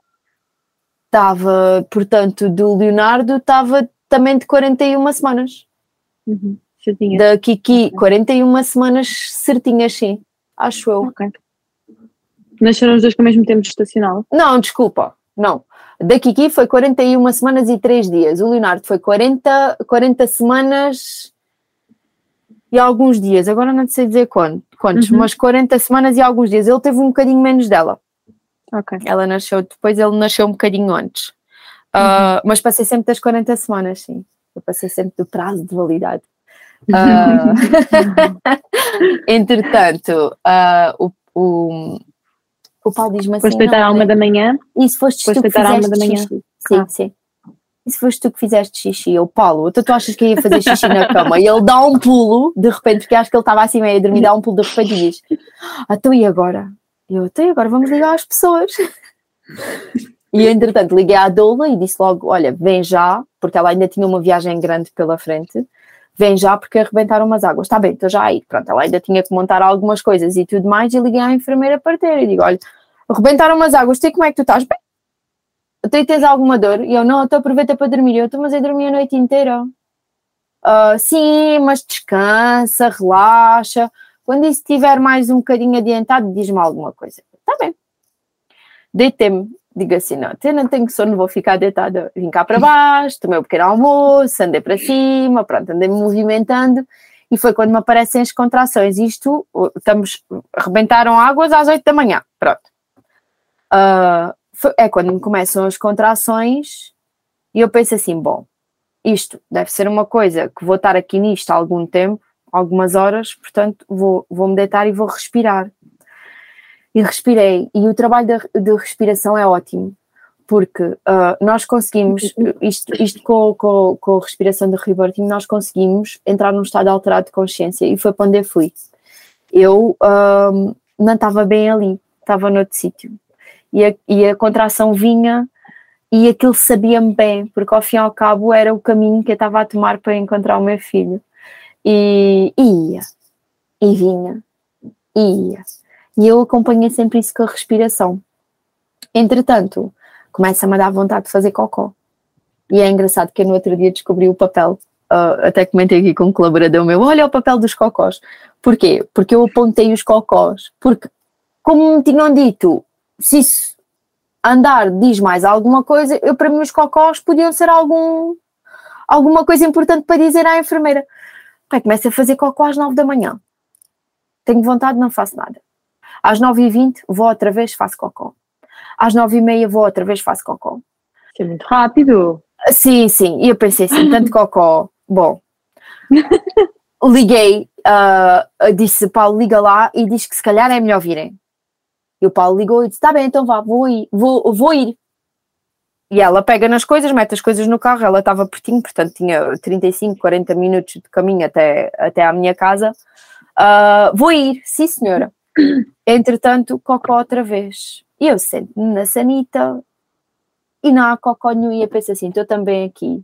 Estava, portanto, do Leonardo estava também de 41 semanas. Uhum, da Kiki, 41 semanas certinhas, sim, acho eu. Ok. Nasceram os dois com o mesmo tempo estacional? Não, desculpa, não. Da Kiki foi 41 semanas e 3 dias. O Leonardo foi 40, 40 semanas e alguns dias. Agora não sei dizer quando quantos, uhum. umas 40 semanas e alguns dias. Ele teve um bocadinho menos dela. Ok. Ela nasceu depois, ele nasceu um bocadinho antes. Uhum. Uh, mas passei sempre das 40 semanas, sim. Eu passei sempre do prazo de validade. Uh, entretanto, uh, o, o, o Paulo diz-me assim. Foste deitar à uma da manhã? Isso, foste, foste deitar à uma da manhã? Sim, ah. sim. E se foste tu que fizeste xixi? Eu, Paulo, tu, tu achas que ia fazer xixi na cama? E ele dá um pulo, de repente, porque acho que ele estava assim meio a dormir, dá um pulo de repente e diz: Ah, tu e agora? Eu, então e agora vamos ligar às pessoas. E entretanto liguei à doula e disse logo: Olha, vem já, porque ela ainda tinha uma viagem grande pela frente, vem já porque arrebentaram umas águas. Está bem, estou já aí. Pronto, ela ainda tinha que montar algumas coisas e tudo mais. E liguei à enfermeira para ter e digo: Olha, arrebentaram umas águas, tu como é que tu estás? Bem, tu tens alguma dor? E eu, não, estou aproveita para dormir. Eu, estou, mas eu dormi a noite inteira. Uh, sim, mas descansa, relaxa. Quando isso estiver mais um bocadinho adiantado, diz-me alguma coisa. Está bem. Deitei-me, digo assim, não, eu não tenho sono, vou ficar deitada. Vim cá para baixo, tomei um pequeno almoço, andei para cima, pronto, andei-me movimentando e foi quando me aparecem as contrações. Isto, estamos, rebentaram águas às oito da manhã, pronto. Uh, é quando me começam as contrações e eu penso assim: bom, isto deve ser uma coisa que vou estar aqui nisto há algum tempo, algumas horas, portanto vou, vou me deitar e vou respirar. E respirei, e o trabalho de, de respiração é ótimo, porque uh, nós conseguimos, isto, isto com, com, com a respiração do reverting, nós conseguimos entrar num estado alterado de consciência e foi para onde eu fui. Eu uh, não estava bem ali, estava noutro sítio. E a, e a contração vinha e aquilo sabia-me bem, porque ao fim e ao cabo era o caminho que eu estava a tomar para encontrar o meu filho. E, e ia, e vinha, e ia. E eu acompanhei sempre isso com a respiração. Entretanto, começa-me a dar vontade de fazer cocó. E é engraçado que eu no outro dia descobri o papel, uh, até comentei aqui com um colaborador meu, olha o papel dos cocós. Porquê? Porque eu apontei os cocós, porque como me tinham dito, se isso andar diz mais alguma coisa, eu para mim os cocós podiam ser algum, alguma coisa importante para dizer à enfermeira. Pai, começo a fazer cocó às nove da manhã. Tenho vontade, não faço nada. Às nove e vinte vou outra vez, faço cocó às nove e meia vou outra vez, faço cocó. Isso é muito rápido. Sim, sim, e eu pensei assim, tanto cocó, bom. Liguei, uh, disse Paulo, liga lá e diz que se calhar é melhor virem. E o Paulo ligou e disse: Tá bem, então vá, vou ir, vou, vou ir. E ela pega nas coisas, mete as coisas no carro, ela estava pertinho, portanto tinha 35, 40 minutos de caminho até, até à minha casa. Uh, vou ir, sim senhora. Entretanto, cocó outra vez. E eu sento-me na sanita e não há cocó nenhum e eu penso assim, estou também aqui.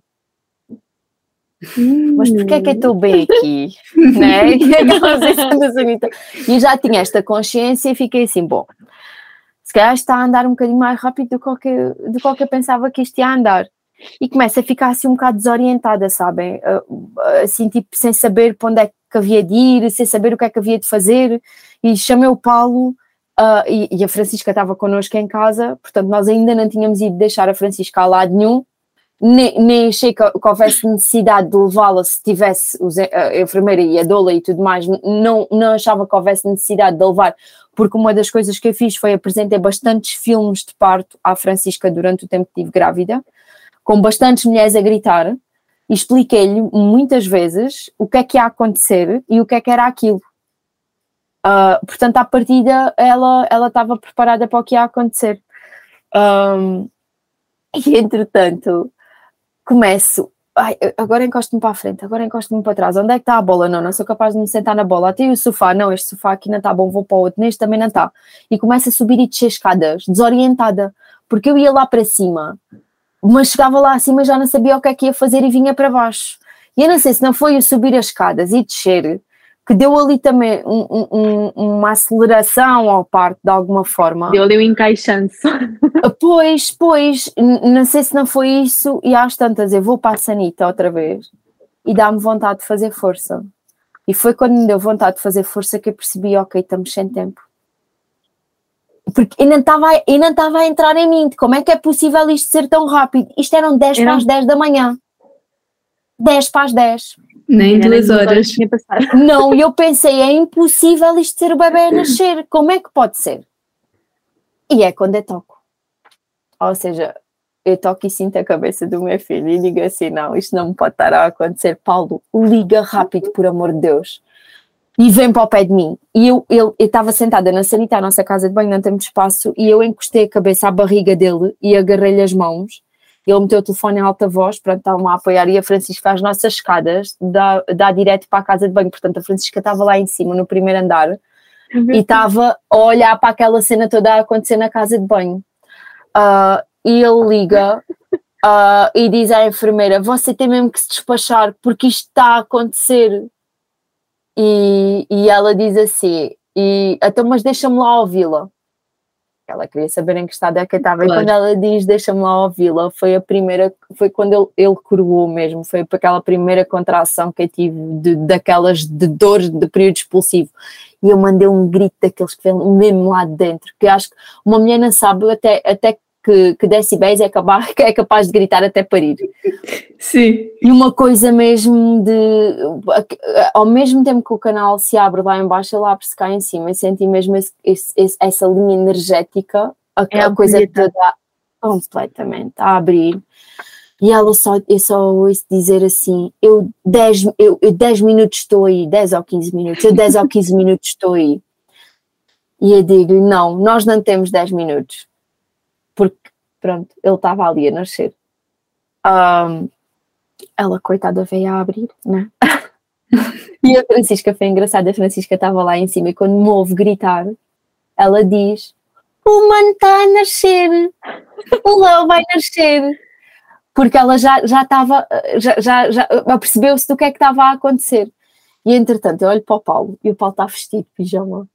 Hum. Mas porquê é que eu estou bem aqui? né? E já tinha esta consciência e fiquei assim, bom, se calhar está a andar um bocadinho mais rápido do que, eu, do que eu pensava que isto ia andar. E começa a ficar assim um bocado desorientada, sabem? Assim, tipo, sem saber para onde é que havia de ir, sem saber o que é que havia de fazer. E chamei o Paulo Uh, e, e, a Francisca estava connosco em casa, portanto, nós ainda não tínhamos ido deixar a Francisca a lado nenhum, nem, achei que, que houvesse necessidade de levá-la se tivesse os, a enfermeira e a doula e tudo mais, não, não achava que houvesse necessidade de levar, porque uma das coisas que eu fiz foi apresentar bastantes filmes de parto à Francisca durante o tempo que estive grávida, com bastantes mulheres a gritar, e expliquei-lhe muitas vezes o que é que ia acontecer e o que é que era aquilo Uh, portanto, à partida, ela ela estava preparada para o que ia acontecer. Um, e entretanto, começo. Ai, agora encosto-me para a frente, agora encosto-me para trás. Onde é que está a bola? Não, não sou capaz de me sentar na bola. Até o sofá, não, este sofá aqui não está bom, vou para o outro. Neste também não está. E começo a subir e descer escadas, desorientada, porque eu ia lá para cima, mas chegava lá acima e já não sabia o que é que ia fazer e vinha para baixo. E eu não sei se não foi o subir as escadas e descer, que deu ali também um, um, uma aceleração ao parto de alguma forma. Deu ali um encaixando Pois, pois, não sei se não foi isso, e às tantas eu vou para a Sanita outra vez e dá-me vontade de fazer força. E foi quando me deu vontade de fazer força que eu percebi, ok, estamos sem tempo. Porque estava, ainda estava a entrar em mim, como é que é possível isto ser tão rápido? Isto eram 10 para as 10 da manhã. 10 para as 10. Nem duas horas. Não, e eu pensei, é impossível isto ser o bebê a nascer, como é que pode ser? E é quando eu toco. Ou seja, eu toco e sinto a cabeça do meu filho e digo assim: não, isto não me pode estar a acontecer. Paulo, liga rápido, por amor de Deus. E vem para o pé de mim. E eu estava sentada na sanita, a nossa casa de banho, não temos espaço, e eu encostei a cabeça à barriga dele e agarrei-lhe as mãos ele meteu o telefone em alta voz, pronto, estavam a apoiar e a Francisca as nossas escadas dá, dá direto para a casa de banho, portanto a Francisca estava lá em cima no primeiro andar e estava a olhar para aquela cena toda a acontecer na casa de banho. Uh, e ele liga uh, e diz à enfermeira, você tem mesmo que se despachar porque isto está a acontecer. E, e ela diz assim, e, então mas deixa-me lá ouvi-la ela queria saber em que estado é que estava. Claro. E quando ela diz deixa-me lá ouvi-la, foi a primeira, foi quando ele, ele coroou mesmo, foi para aquela primeira contração que eu tive de, daquelas de dores de período expulsivo. E eu mandei um grito daqueles que vêm mesmo lá de dentro, que acho que uma mulher não sabe até, até que, que decibéis é capaz, é capaz de gritar até parir. Sim. E uma coisa mesmo de. Ao mesmo tempo que o canal se abre lá embaixo, ele abre-se cá em cima e senti mesmo esse, esse, essa linha energética, a, é a coisa toda completamente a abrir. E ela só, eu só ouço dizer assim: eu 10 eu, eu minutos estou aí, 10 ou 15 minutos, eu 10 ou 15 minutos estou aí. E eu digo: não, nós não temos 10 minutos pronto, ele estava ali a nascer. Um, ela, coitada, veio a abrir, né? e a Francisca foi engraçada, a Francisca estava lá em cima e quando me ouve gritar, ela diz: O mano está a nascer, o Léo vai nascer. Porque ela já já estava, já, já, já percebeu-se do que é que estava a acontecer. E entretanto, eu olho para o Paulo e o Paulo está vestido de pijama.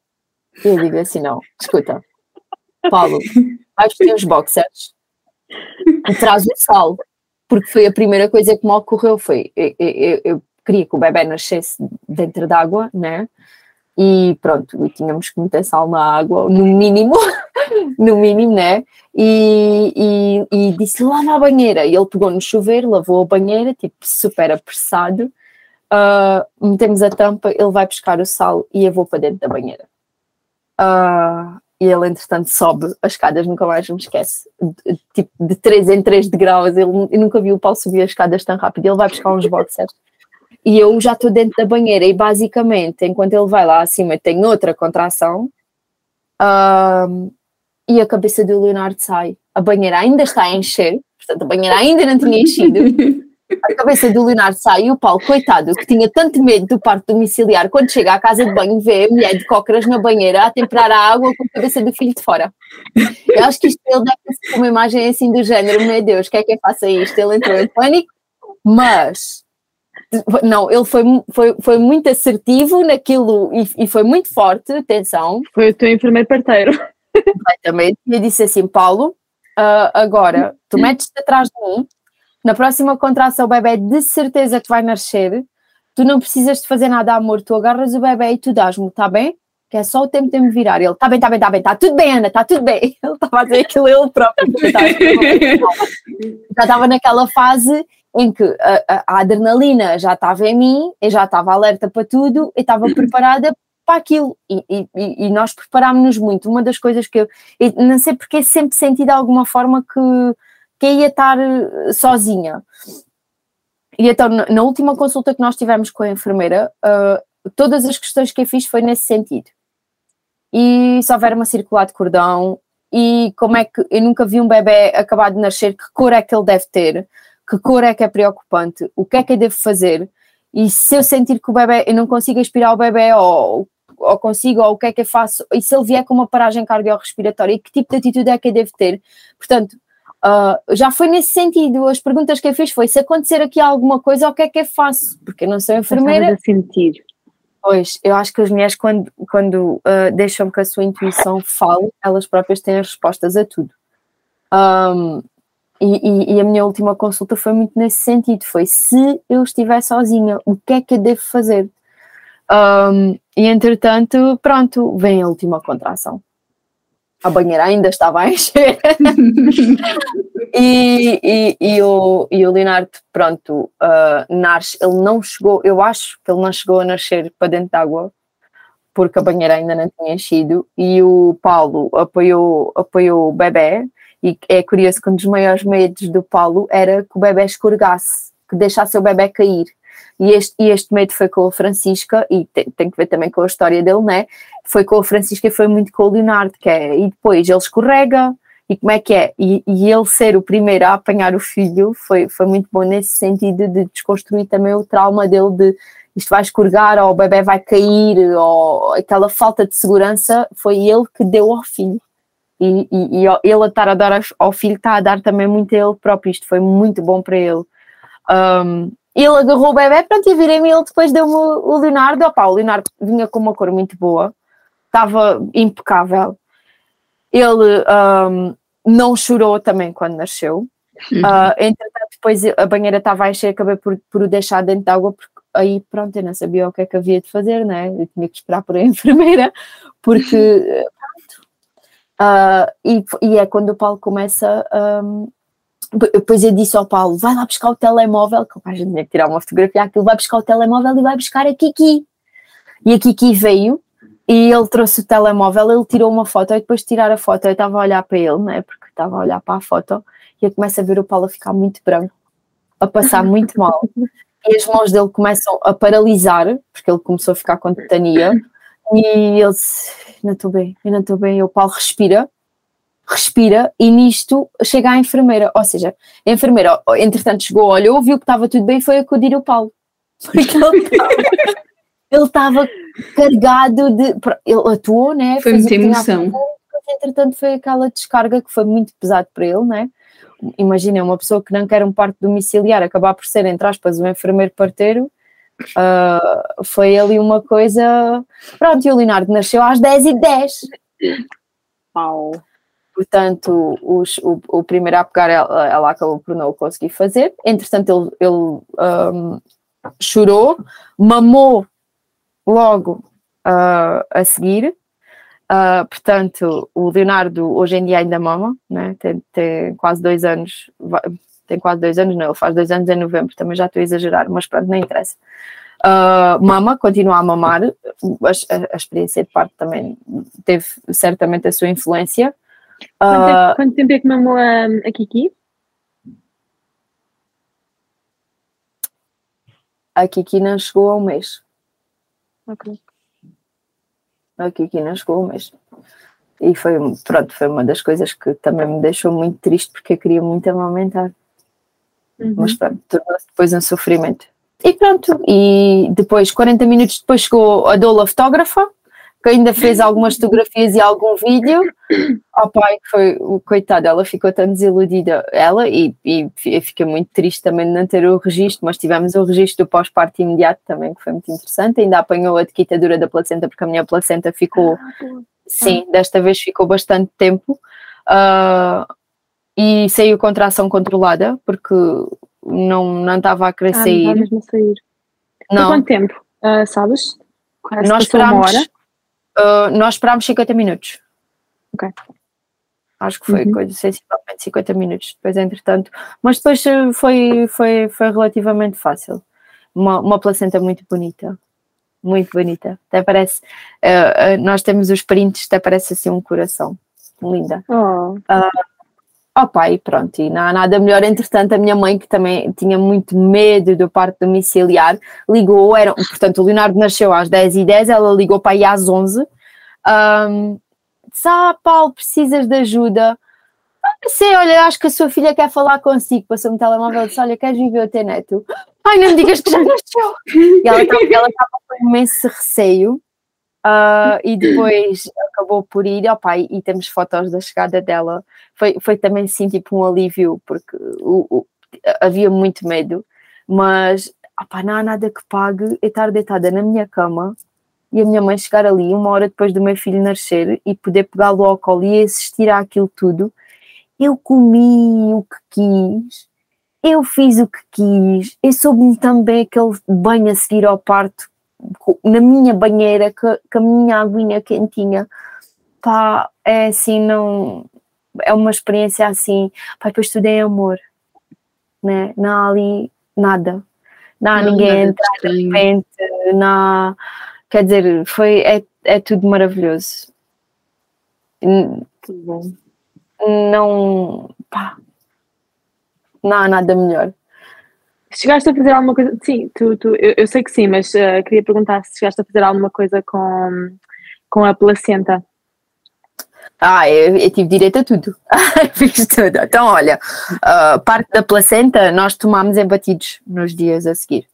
E eu digo assim: Não, escuta, Paulo, vais vestir os boxers traz o sal porque foi a primeira coisa que me ocorreu, foi, eu, eu, eu queria que o bebê nascesse dentro d'água, né? E pronto, e tínhamos que meter sal na água, no mínimo, no mínimo, né? E, e, e disse lava a banheira. E ele pegou no chuveiro, lavou a banheira, tipo super apressado. Uh, metemos a tampa, ele vai buscar o sal e eu vou para dentro da banheira. Uh, e ele, entretanto, sobe as escadas, nunca mais me esquece, tipo de 3 em 3 degraus. Ele, nunca vi o Paulo subir as escadas tão rápido. Ele vai buscar uns boxers e eu já estou dentro da banheira. E basicamente, enquanto ele vai lá acima, tem outra contração um, e a cabeça do Leonardo sai. A banheira ainda está a encher, portanto, a banheira ainda não tinha enchido. a cabeça do Leonardo sai e o Paulo, coitado, que tinha tanto medo do parto domiciliar, quando chega à casa de banho, vê a mulher de cócoras na banheira a temperar a água com a cabeça do filho de fora. Eu acho que isto ele deve ter uma imagem assim do género, meu Deus, quer que é faça isto? Ele entrou em pânico, mas não, ele foi, foi, foi muito assertivo naquilo e, e foi muito forte, atenção. Foi o teu enfermeiro parteiro. Completamente. E disse assim: Paulo, uh, agora tu metes-te atrás de mim na próxima contração, o bebê de certeza que vai nascer. Tu não precisas de fazer nada, amor. Tu agarras o bebê e tu dás-me, tá bem? Que é só o tempo de me virar. Ele, tá bem, tá bem, tá bem, tá tudo bem, Ana, tá tudo bem. Ele estava a dizer aquilo ele próprio. Já estava naquela fase em que a, a, a adrenalina já estava em mim, eu já estava alerta para tudo, e estava preparada para aquilo e, e, e nós preparámos-nos muito. Uma das coisas que eu, eu não sei porque sempre senti de alguma forma que que ia estar eh, sozinha. E então, na última consulta que nós tivemos com a enfermeira, uh, todas as questões que eu fiz foi nesse sentido. E se houver uma circular de cordão, e como é que eu nunca vi um bebê acabado de nascer, que cor é que ele deve ter, que cor é que é preocupante, o que é que eu devo fazer, e se eu sentir que o bebê, eu não consigo aspirar o bebê, ou, ou consigo, ou o que é que eu faço, e se ele vier com uma paragem cardiorrespiratória, que tipo de atitude é que eu devo ter? Portanto, Uh, já foi nesse sentido. As perguntas que eu fiz foi: se acontecer aqui alguma coisa, o que é que eu faço? Porque eu não sou enfermeira. A sentir. Pois, eu acho que as mulheres, quando, quando uh, deixam que a sua intuição fale, elas próprias têm as respostas a tudo. Um, e, e, e, a minha última consulta foi muito nesse sentido: foi se eu estiver sozinha, o que é que eu devo fazer? Um, e entretanto, pronto, vem a última contração a banheira ainda estava a encher. e, e, e, o, e o Leonardo, pronto, uh, nasce, ele não chegou, eu acho que ele não chegou a nascer para dentro d'água, porque a banheira ainda não tinha enchido, e o Paulo apoiou, apoiou o bebê, e é curioso que um dos maiores medos do Paulo era que o bebê escorregasse, que deixasse o bebê cair. E este, e este medo foi com a Francisca, e tem, tem, que ver também com a história dele, né? Foi com a Francisca e foi muito com o Leonardo, que é, e depois ele escorrega, e como é que é? E, e, ele ser o primeiro a apanhar o filho foi, foi muito bom nesse sentido de desconstruir também o trauma dele de isto vai escorregar, ou o bebê vai cair, ou aquela falta de segurança, foi ele que deu ao filho. E, e, e ele a estar a dar ao filho está a dar também muito a ele próprio, isto foi muito bom para ele. Um, ele agarrou o bebê, pronto, e virei-me ele depois deu-me o Leonardo. Opa, o Leonardo vinha com uma cor muito boa, estava impecável. Ele um, não chorou também quando nasceu. Uh, entretanto, depois a banheira estava a encher, acabei por, por o deixar dentro de água, porque aí pronto, eu não sabia o que é que havia de fazer, né? Eu tinha que esperar por a enfermeira, porque pronto. Uh, e, e, é quando o Paulo começa um, depois eu disse ao Paulo: vai lá buscar o telemóvel, que a gente tinha que tirar uma fotografia, aquilo vai buscar o telemóvel e vai buscar a Kiki. E a Kiki veio e ele trouxe o telemóvel, ele tirou uma foto e depois de tirar a foto eu estava a olhar para ele, né, porque estava a olhar para a foto e eu começo a ver o Paulo a ficar muito branco, a passar muito mal. E as mãos dele começam a paralisar, porque ele começou a ficar com tetania. E ele disse: Não estou bem, eu não estou bem. E o Paulo respira respira e nisto chega a enfermeira, ou seja, a enfermeira entretanto chegou, olhou, viu que estava tudo bem e foi acudir o Paulo. Porque ele estava carregado de. Ele atuou, né? Foi muita emoção. Entretanto, foi aquela descarga que foi muito pesado para ele, né? Imagina uma pessoa que não quer um parto domiciliar acabar por ser, entre aspas, um enfermeiro parteiro. Uh, foi ali uma coisa. Pronto, e o Leonardo nasceu às 10h10. Uau! Portanto, os, o, o primeiro a pegar ela, ela acabou por não conseguir fazer. Entretanto, ele, ele um, chorou, mamou logo uh, a seguir. Uh, portanto, o Leonardo hoje em dia ainda mama, né? tem, tem quase dois anos, tem quase dois anos, não, ele faz dois anos em novembro, também já estou a exagerar, mas pronto, não interessa. Uh, mama, continua a mamar, a, a, a, experiência de parto também teve certamente a sua influência. Quanto, tempo, quanto tempo é que mamou a, a Kiki? A Kiki não chegou a um mês. Ok. A Kiki não chegou a um mês. E foi, pronto, foi uma das coisas que também me deixou muito triste porque eu queria muito amamentar. Uhum. Mas pronto, tornou-se depois um sofrimento. E pronto, e depois, 40 minutos depois, chegou a Dola fotógrafa que ainda fez algumas fotografias e algum vídeo. Ao pai, que foi o coitado, ela ficou tão desiludida, ela, e, e fiquei muito triste também de não ter o registro, mas tivemos o registro do pós-parto imediato também, que foi muito interessante. Ainda apanhou a dequitadura da placenta, porque a minha placenta ficou, ah, sim, desta vez ficou bastante tempo. Uh, e saiu contração controlada, porque não, não estava a querer ah, sair. Não sair. Não. Por quanto tempo? Uh, sabes? Nós esperámos, Uh, nós esperámos 50 minutos. Ok. Acho que foi uhum. coisa sensivelmente 50 minutos. Depois, entretanto, mas depois eh, foi, foi, foi relativamente fácil. Uma, uma placenta muito bonita. Muito bonita. Até parece. Uh, uh, nós temos os prints, até parece assim um coração. Linda. Oh. Oh pai, pronto, e não há nada melhor. Entretanto, a minha mãe, que também tinha muito medo do parto domiciliar, ligou, era, portanto, o Leonardo nasceu às 10h10, ela ligou para aí às 11 um, disse, ah Paulo, precisas de ajuda? Ah, sei, olha, acho que a sua filha quer falar consigo, passou-me o telemóvel e disse, olha, queres viver teu neto? Ai, não me digas que já nasceu. E ela estava com imenso receio, Uh, e depois acabou por ir, opa, e temos fotos da chegada dela. Foi, foi também sim tipo um alívio, porque o, o, havia muito medo, mas opa, não há nada que pague estar deitada na minha cama e a minha mãe chegar ali uma hora depois do meu filho nascer e poder pegá-lo ao colo e assistir àquilo tudo. Eu comi o que quis, eu fiz o que quis, eu soube-me também aquele banho a seguir ao parto na minha banheira com, com a minha aguinha quentinha, pá, é assim, não. É uma experiência assim, pá, depois tudo é amor, né? Não há ali nada, não há não, ninguém entrar de repente, não há, quer dizer, foi, é, é tudo maravilhoso. Tudo bom. Não, pá, não há nada melhor. Chegaste a fazer alguma coisa? Sim, tu, tu, eu, eu sei que sim, mas uh, queria perguntar se chegaste a fazer alguma coisa com, com a placenta. Ah, eu, eu tive direito a tudo. Fiz tudo. Então, olha, uh, parte da placenta nós tomámos em batidos nos dias a seguir.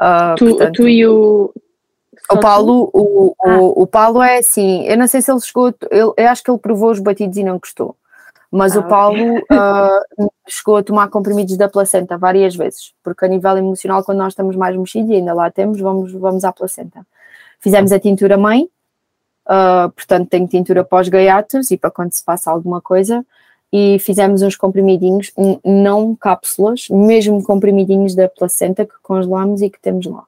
Uh, tu, portanto, tu e o. O Paulo, o, ah. o, o Paulo é assim, eu não sei se ele chegou, eu, eu acho que ele provou os batidos e não gostou. Mas ah, o Paulo uh, chegou a tomar comprimidos da placenta várias vezes, porque a nível emocional, quando nós estamos mais mexidos, e ainda lá temos, vamos, vamos à placenta. Fizemos a tintura mãe, uh, portanto tenho tintura pós-gaiatos e para quando se passa alguma coisa, e fizemos uns comprimidinhos, não cápsulas, mesmo comprimidinhos da placenta que congelamos e que temos lá.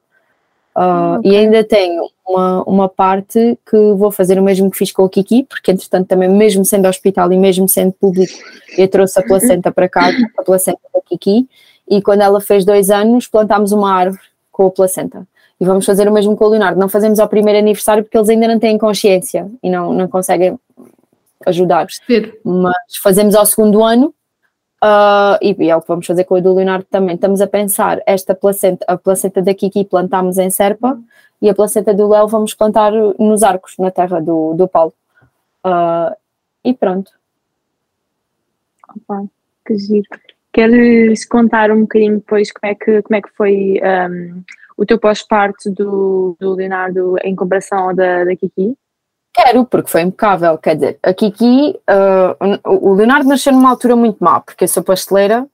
Uh, okay. E ainda tenho uma, uma parte que vou fazer o mesmo que fiz com o Kiki, porque entretanto também, mesmo sendo hospital e mesmo sendo público, eu trouxe a placenta para casa, a placenta da Kiki, e quando ela fez dois anos, plantámos uma árvore com a placenta. E vamos fazer o mesmo com o Leonardo. Não fazemos ao primeiro aniversário porque eles ainda não têm consciência e não, não conseguem ajudar. Mas fazemos ao segundo ano Uh, e, e, é o que vamos fazer com o do Leonardo também. Estamos a pensar esta placenta, a placenta da Kiki plantámos em Serpa e a placenta do Léo vamos plantar nos arcos, na terra do, do Paulo. Uh, e pronto. Opa, que giro. Queres contar um bocadinho depois como é que, como é que foi um, o teu pós-parto do, do Leonardo em comparação ao da, da Kiki? Quero, porque foi impecável. Quer dizer, a Kiki, uh, o Leonardo nasceu numa altura muito má, porque eu sou pasteleira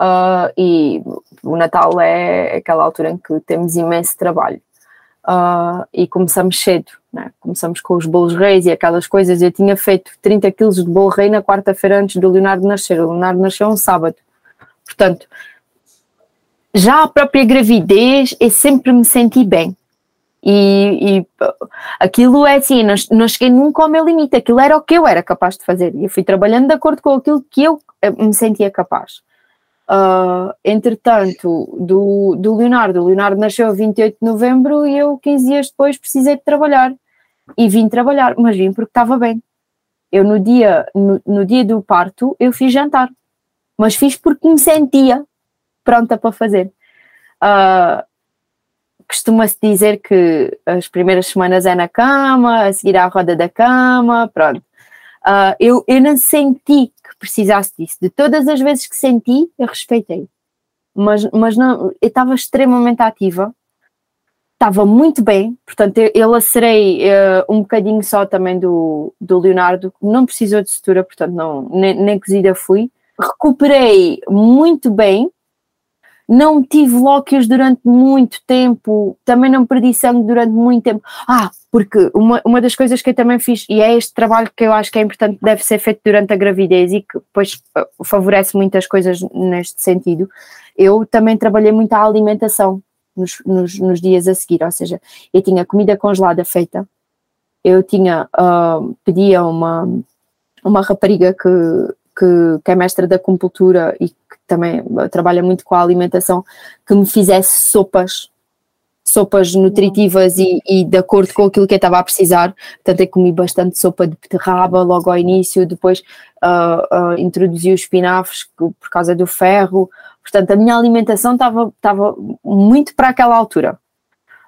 uh, e o Natal é aquela altura em que temos imenso trabalho. Uh, e começamos cedo, né? começamos com os bolos reis e aquelas coisas. Eu tinha feito 30 quilos de bolo rei na quarta-feira antes do Leonardo nascer. O Leonardo nasceu um sábado. Portanto, já a própria gravidez, eu sempre me senti bem. E, e, aquilo é assim, não, não cheguei nunca ao meu limite, aquilo era o que eu era capaz de fazer e eu fui trabalhando de acordo com aquilo que eu eh, me sentia capaz. Uh, entretanto, do, do Leonardo, o Leonardo nasceu a 28 de novembro e eu 15 dias depois precisei de trabalhar e vim trabalhar, mas vim porque estava bem. Eu no dia, no, no dia do parto eu fiz jantar, mas fiz porque me sentia pronta para fazer. Uh, costuma-se dizer que as primeiras semanas é na cama, a seguir à roda da cama, pronto. Uh, eu, eu não senti que precisasse disso. De todas as vezes que senti, eu respeitei. Mas, mas não, eu estava extremamente ativa, estava muito bem, portanto eu, eu lacerei uh, um bocadinho só também do, do Leonardo, não precisou de sutura, portanto não, nem, nem cozida fui. Recuperei muito bem, não tive lóquios durante muito tempo, também não perdi sangue durante muito tempo. Ah, porque uma, uma das coisas que eu também fiz, e é este trabalho que eu acho que é importante, deve ser feito durante a gravidez e que depois uh, favorece muitas coisas neste sentido, eu também trabalhei muito a alimentação nos, nos, nos dias a seguir, ou seja, eu tinha comida congelada feita, eu tinha, uh, pedia uma, uma rapariga que, que, que é mestra da compultura e também trabalha muito com a alimentação, que me fizesse sopas, sopas nutritivas e, e, de acordo com aquilo que eu estava a precisar. Portanto, eu comi bastante sopa de beterraba logo ao início, depois uh, uh, introduzi os espinafres por causa do ferro. Portanto, a minha alimentação estava, muito para aquela altura.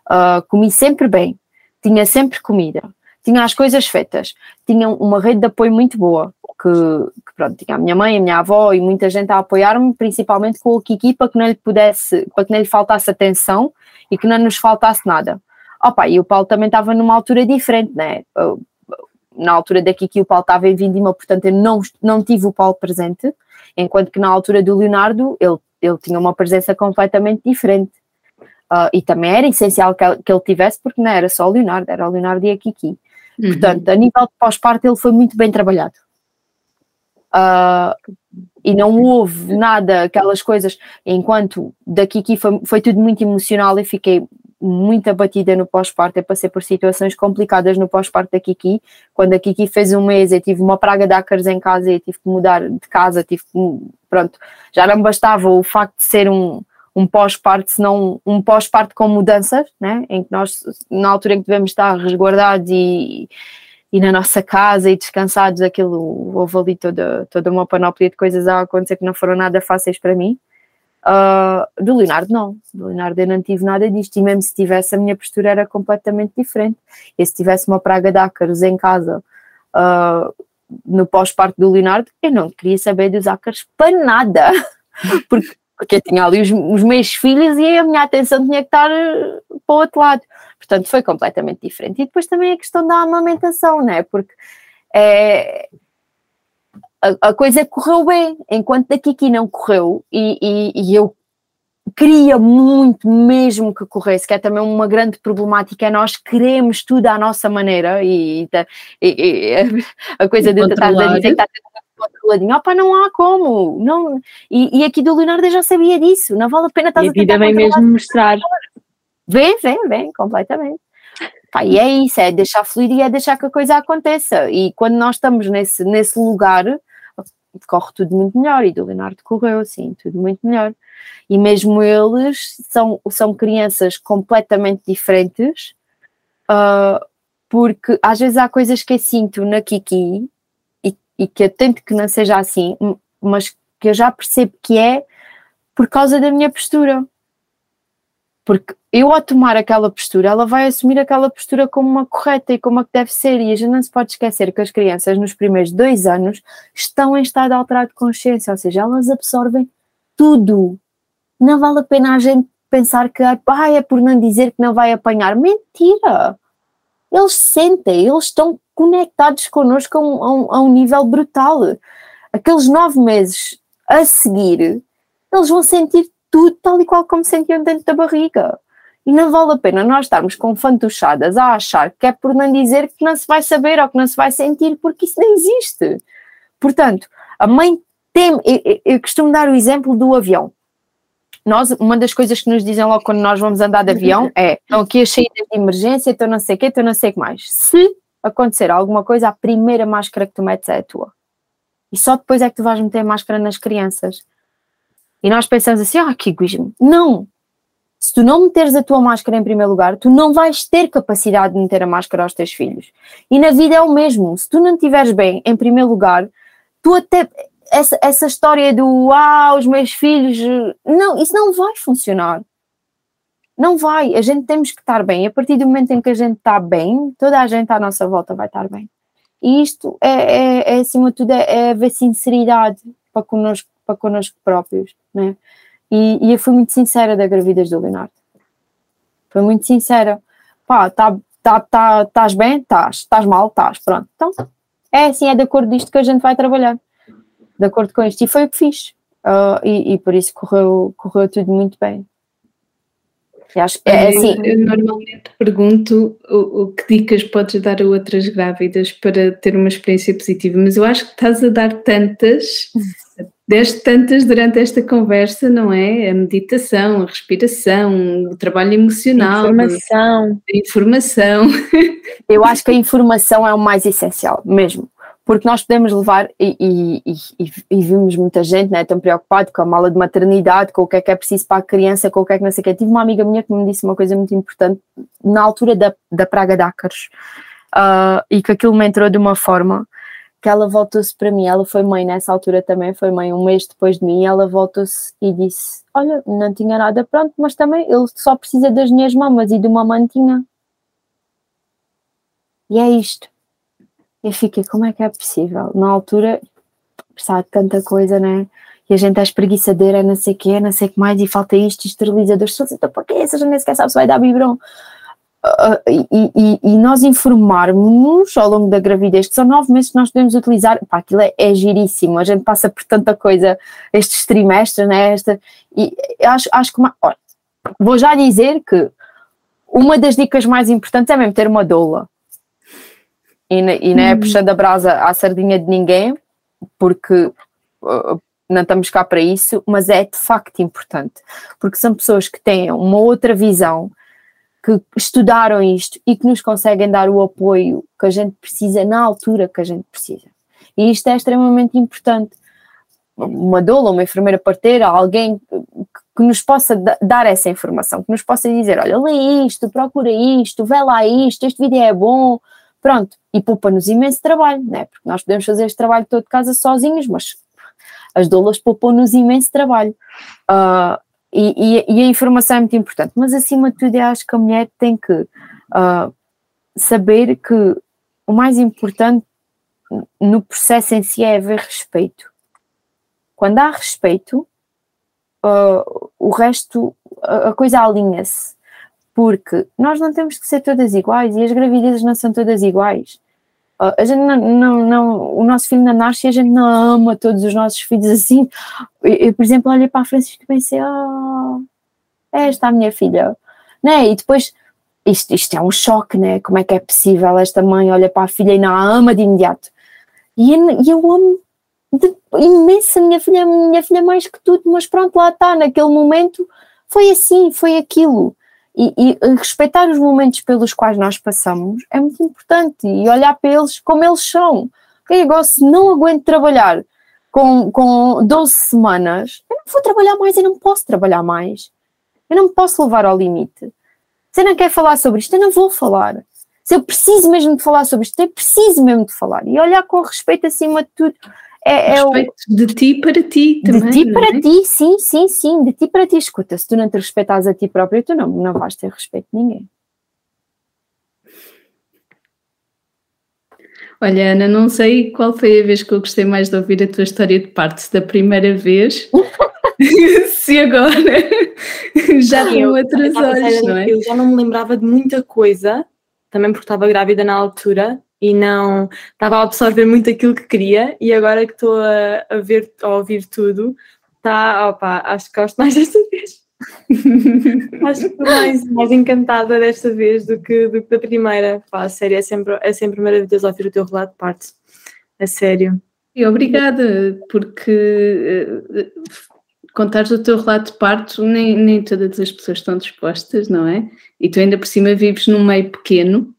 Uh, comi sempre bem, tinha sempre comida, tinha as coisas feitas, tinha uma rede de apoio muito boa que, que, pronto, tinha a minha mãe, a minha avó e muita gente a apoiar-me, principalmente com o Kiki, para que não lhe pudesse, para que não lhe faltasse atenção e que não nos faltasse nada. Opa, e o Paulo também estava numa altura diferente, né? Na altura da Kiki o Paulo estava em Vindima, portanto eu não, não tive o Paulo presente, enquanto que na altura do Leonardo ele, ele tinha uma presença completamente diferente. Uh, e também era essencial que ele, que ele tivesse, porque não era só o Leonardo, era o Leonardo e a Kiki. Uhum. Portanto, a nível de pós-parto, ele foi muito bem trabalhado. Uh, e não houve nada, aquelas coisas, enquanto da Kiki foi, foi tudo muito emocional e fiquei muito abatida no pós-parto, eu passei por situações complicadas no pós-parto da Kiki, quando a Kiki fez um mês, eu tive uma praga de ácaros em casa e tive que mudar de casa, tive que, pronto, já não bastava o facto de ser um, um pós-parto, senão um pós-parto com mudanças, né, em que nós, na altura em que devemos estar resguardados e e na nossa casa e descansados, aquilo houve ali toda, toda uma panóplia de coisas a acontecer que não foram nada fáceis para mim. Uh, do Leonardo, não. Do Leonardo eu não tive nada disto, e mesmo se tivesse, a minha postura era completamente diferente. E se tivesse uma praga de ácaros em casa, uh, no pós-parto do Leonardo, eu não queria saber dos ácaros para nada, porque, porque eu tinha ali os, os meus filhos e a minha atenção tinha que estar para o outro lado. Portanto, foi completamente diferente. E depois também a questão da amamentação, né? Porque é, a, a, coisa correu bem, enquanto da Kiki não correu, e, e, e, eu queria muito mesmo que corresse, que é também uma grande problemática, é nós queremos tudo à nossa maneira, e, e a coisa de tentar dizer que está controladinho, opa, não há como, não, e, e aqui do Leonardo eu já sabia disso, não vale a pena estar a tentar. A vida vem mesmo mostrar Vem, vem, vem, completamente. Pá, e é isso, é deixar fluir e é deixar que a coisa aconteça. E quando nós estamos nesse, nesse lugar, corre tudo muito melhor. E do Leonardo correu, assim, tudo muito melhor. E mesmo eles são, são crianças completamente diferentes, uh, porque às vezes há coisas que eu sinto na Kiki e, que eu tento que não seja assim, mas que eu já percebo que é por causa da minha postura porque eu ao tomar aquela postura, ela vai assumir aquela postura como uma correta e como a que deve ser. E a gente não se pode esquecer que as crianças, nos primeiros dois anos, estão em estado alterado de consciência, ou seja, elas absorvem tudo. Não vale a pena a gente pensar que ah, é por não dizer que não vai apanhar. Mentira! Eles sentem, eles estão conectados connosco a um, a um, a um nível brutal. Aqueles nove meses a seguir, eles vão sentir tudo tal e qual como sentiam dentro da barriga. E não vale a pena nós estarmos com fantochadas a achar que é por não dizer que não se vai saber ou que não se vai sentir, porque isso não existe. Portanto, a mãe tem. Eu, eu costumo dar o exemplo do avião. Nós, uma das coisas que nos dizem logo quando nós vamos andar de avião é: estão aqui as saídas de emergência, estão não sei o quê, estão não sei o que mais. Se acontecer alguma coisa, a primeira máscara que tu metes é a tua. E só depois é que tu vais meter máscara nas crianças. E nós pensamos assim, ah, que egoísmo. Não! Se tu não meteres a tua máscara em primeiro lugar, tu não vais ter capacidade de meter a máscara aos teus filhos. E na vida é o mesmo. Se tu não estiveres bem em primeiro lugar, tu até. Essa, essa história do ah, os meus filhos. Não, isso não vai funcionar. Não vai. A gente temos que estar bem. A partir do momento em que a gente está bem, toda a gente à nossa volta vai estar bem. E isto é, é, é acima de tudo, é, é haver sinceridade para connosco, para connosco próprios, né? E, e eu fui muito sincera da gravidez do Leonardo. Foi muito sincera. Pá, tá, tá, tá, estás bem? Estás. Estás mal? Estás. Pronto. Então, é assim, é de acordo com isto que a gente vai trabalhar. De acordo com isto. E foi o que fiz. Uh, e, e, por isso correu, correu tudo muito bem. E acho que é assim. Eu, eu normalmente pergunto o, o, que dicas podes dar a outras grávidas para ter uma experiência positiva, mas eu acho que estás a dar tantas Deste tantas durante esta conversa, não é? A meditação, a respiração, o trabalho emocional. Informação. A informação. Eu acho que a informação é o mais essencial, mesmo. Porque nós podemos levar, e, e, e, e vimos muita gente né, tão preocupado com a mala de maternidade, com o que é que é preciso para a criança, com o que é que não sei o que. Tive uma amiga minha que me disse uma coisa muito importante na altura da, da praga de ácaros, uh, e que aquilo me entrou de uma forma que ela voltou-se para mim, ela foi mãe nessa altura também, foi mãe um mês depois de mim, ela voltou-se e disse, olha, não tinha nada pronto, mas também ele só precisa das minhas mamas e de uma mantinha. E é isto. Eu fiquei, como é que é possível? Na altura, precisava de tanta coisa, né? E a gente é espreguiçadeira, não sei o quê, não sei o que mais, e falta isto, esterilizadores, então para que essa gente nem sequer sabe se vai dar biberon. Uh, e, e, e, nós informarmos ao longo da gravidez, que são nove meses que nós podemos utilizar, pá, aquilo é, é giríssimo, a gente passa por tanta coisa estes trimestres, né, esta, e acho, acho que, uma, olha, vou já dizer que uma das dicas mais importantes é mesmo ter uma doula, e, e não é puxando a brasa à sardinha de ninguém, porque uh, não estamos cá para isso, mas é de facto importante, porque são pessoas que têm uma outra visão, que estudaram isto e que nos conseguem dar o apoio que a gente precisa na altura que a gente precisa. E isto é extremamente importante. Uma doula, uma enfermeira parteira, alguém que nos possa dar essa informação, que nos possa dizer: olha, lê isto, procura isto, vê lá isto, este vídeo é bom, pronto. E poupa-nos imenso trabalho, né? porque nós podemos fazer este trabalho todo de casa sozinhos, mas as doulas poupam-nos imenso trabalho. Uh, e, e, e, a informação é muito importante, mas acima de tudo eu acho que a mulher tem que uh, saber que o mais importante no processo em si é haver respeito. Quando há respeito, uh, o resto, a, a coisa alinha-se, porque nós não temos que ser todas iguais e as gravidezes não são todas iguais. Uh, a gente não, não, não, o nosso filho não nasce e a gente não ama todos os nossos filhos assim. Eu, por exemplo, olhei para a Francisca e pensei, oh, esta é a minha filha, né? E depois, isto, isto é um choque, né? Como é que é possível esta mãe olha para a filha e não a ama de imediato? E eu, eu amo de, imenso a minha filha, minha filha mais que tudo, mas pronto, lá está, naquele momento foi assim, foi aquilo. E, e, respeitar os momentos pelos quais nós passamos é muito importante e olhar para eles como eles são. Eu agora, se não aguento trabalhar com, com 12 semanas, eu não vou trabalhar mais, eu não posso trabalhar mais. Eu não me posso levar ao limite. Se eu não quer falar sobre isto, eu não vou falar. Se eu preciso mesmo de falar sobre isto, eu preciso mesmo de falar. E olhar com respeito acima de tudo. É, é o... de ti para ti também. De ti para é? ti, sim, sim, sim, de ti para ti. Escuta, se tu não te respeitas a ti próprio, tu não, não vais ter respeito de ninguém. Olha, Ana, não sei qual foi a vez que eu gostei mais de ouvir a tua história de parte, da primeira vez, se agora já com outros olhos, não é? Eu já não me lembrava de muita coisa, também porque estava grávida na altura, e não estava a absorver muito aquilo que queria e agora que estou a, a ver, a ouvir tudo, tá, opa, acho que gosto mais desta vez. acho que estou mais, mais encantada desta vez do que, do que da primeira. Pá, a sério, é sempre, é sempre maravilhoso ouvir o teu relato de parte. A sério. E obrigada, porque uh, contares o teu relato de parto, nem, nem todas as pessoas estão dispostas, não é? E tu ainda por cima vives num meio pequeno.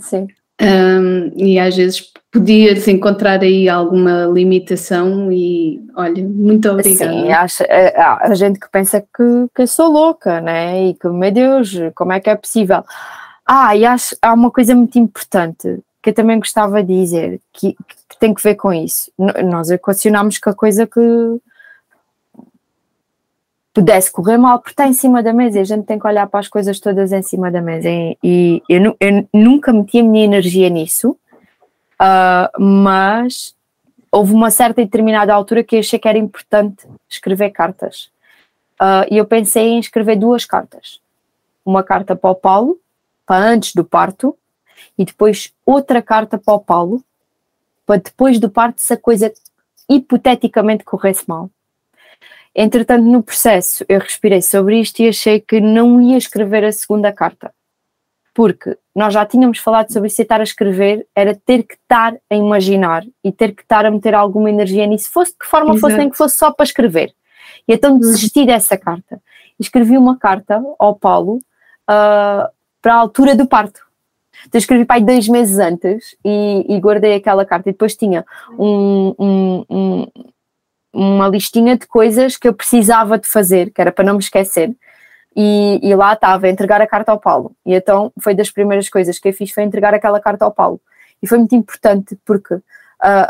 Sim. Um, e às vezes podias encontrar aí alguma limitação e olha, muito obrigada. Sim, acha, a, a gente que pensa que, que sou louca, né? E que, meu Deus, como é que é possível? Ah, e acho, há uma coisa muito importante que eu também gostava de dizer, que, que tem que ver com isso. Nós equacionamos com a coisa que pudesse correr mal, porque está em cima da mesa e a gente tem que olhar para as coisas todas em cima da mesa. E, eu, eu, nunca meti a minha energia nisso, uh, mas houve uma certa e determinada altura que eu achei que era importante escrever cartas. Uh, e eu pensei em escrever duas cartas. Uma carta para o Paulo, para antes do parto, e depois outra carta para o Paulo, para depois do parto, se a coisa hipoteticamente corresse mal. Entretanto, no processo, eu respirei sobre isto e achei que não ia escrever a segunda carta, porque nós já tínhamos falado sobre isso e estar a escrever era ter que estar a imaginar e ter que estar a meter alguma energia nisso, fosse de que forma Exato. fosse, nem que fosse só para escrever. E então uhum. desisti dessa carta. Escrevi uma carta ao Paulo uh, para a altura do parto. Então escrevi para aí dois meses antes e, e, guardei aquela carta. E depois tinha um, um, um uma listinha de coisas que eu precisava de fazer, que era para não me esquecer. E, e, lá estava, entregar a carta ao Paulo. E então foi das primeiras coisas que eu fiz, foi entregar aquela carta ao Paulo. E foi muito importante porque uh,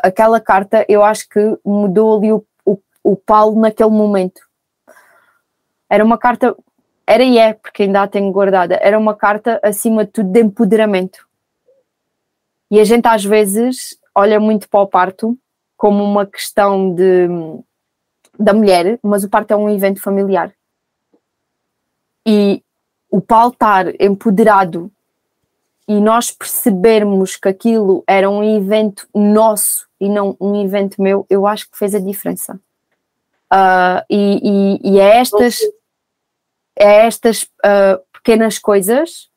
aquela carta eu acho que mudou ali o, o, o Paulo naquele momento. Era uma carta, era e é, porque ainda a tenho guardada, era uma carta acima de tudo de empoderamento. E a gente às vezes olha muito para o parto como uma questão de, da mulher, mas o parto é um evento familiar. E o Paulo estar empoderado e nós percebermos que aquilo era um evento nosso e não um evento meu, eu acho que fez a diferença. Uh, e, e, e, é estas, é estas uh, pequenas coisas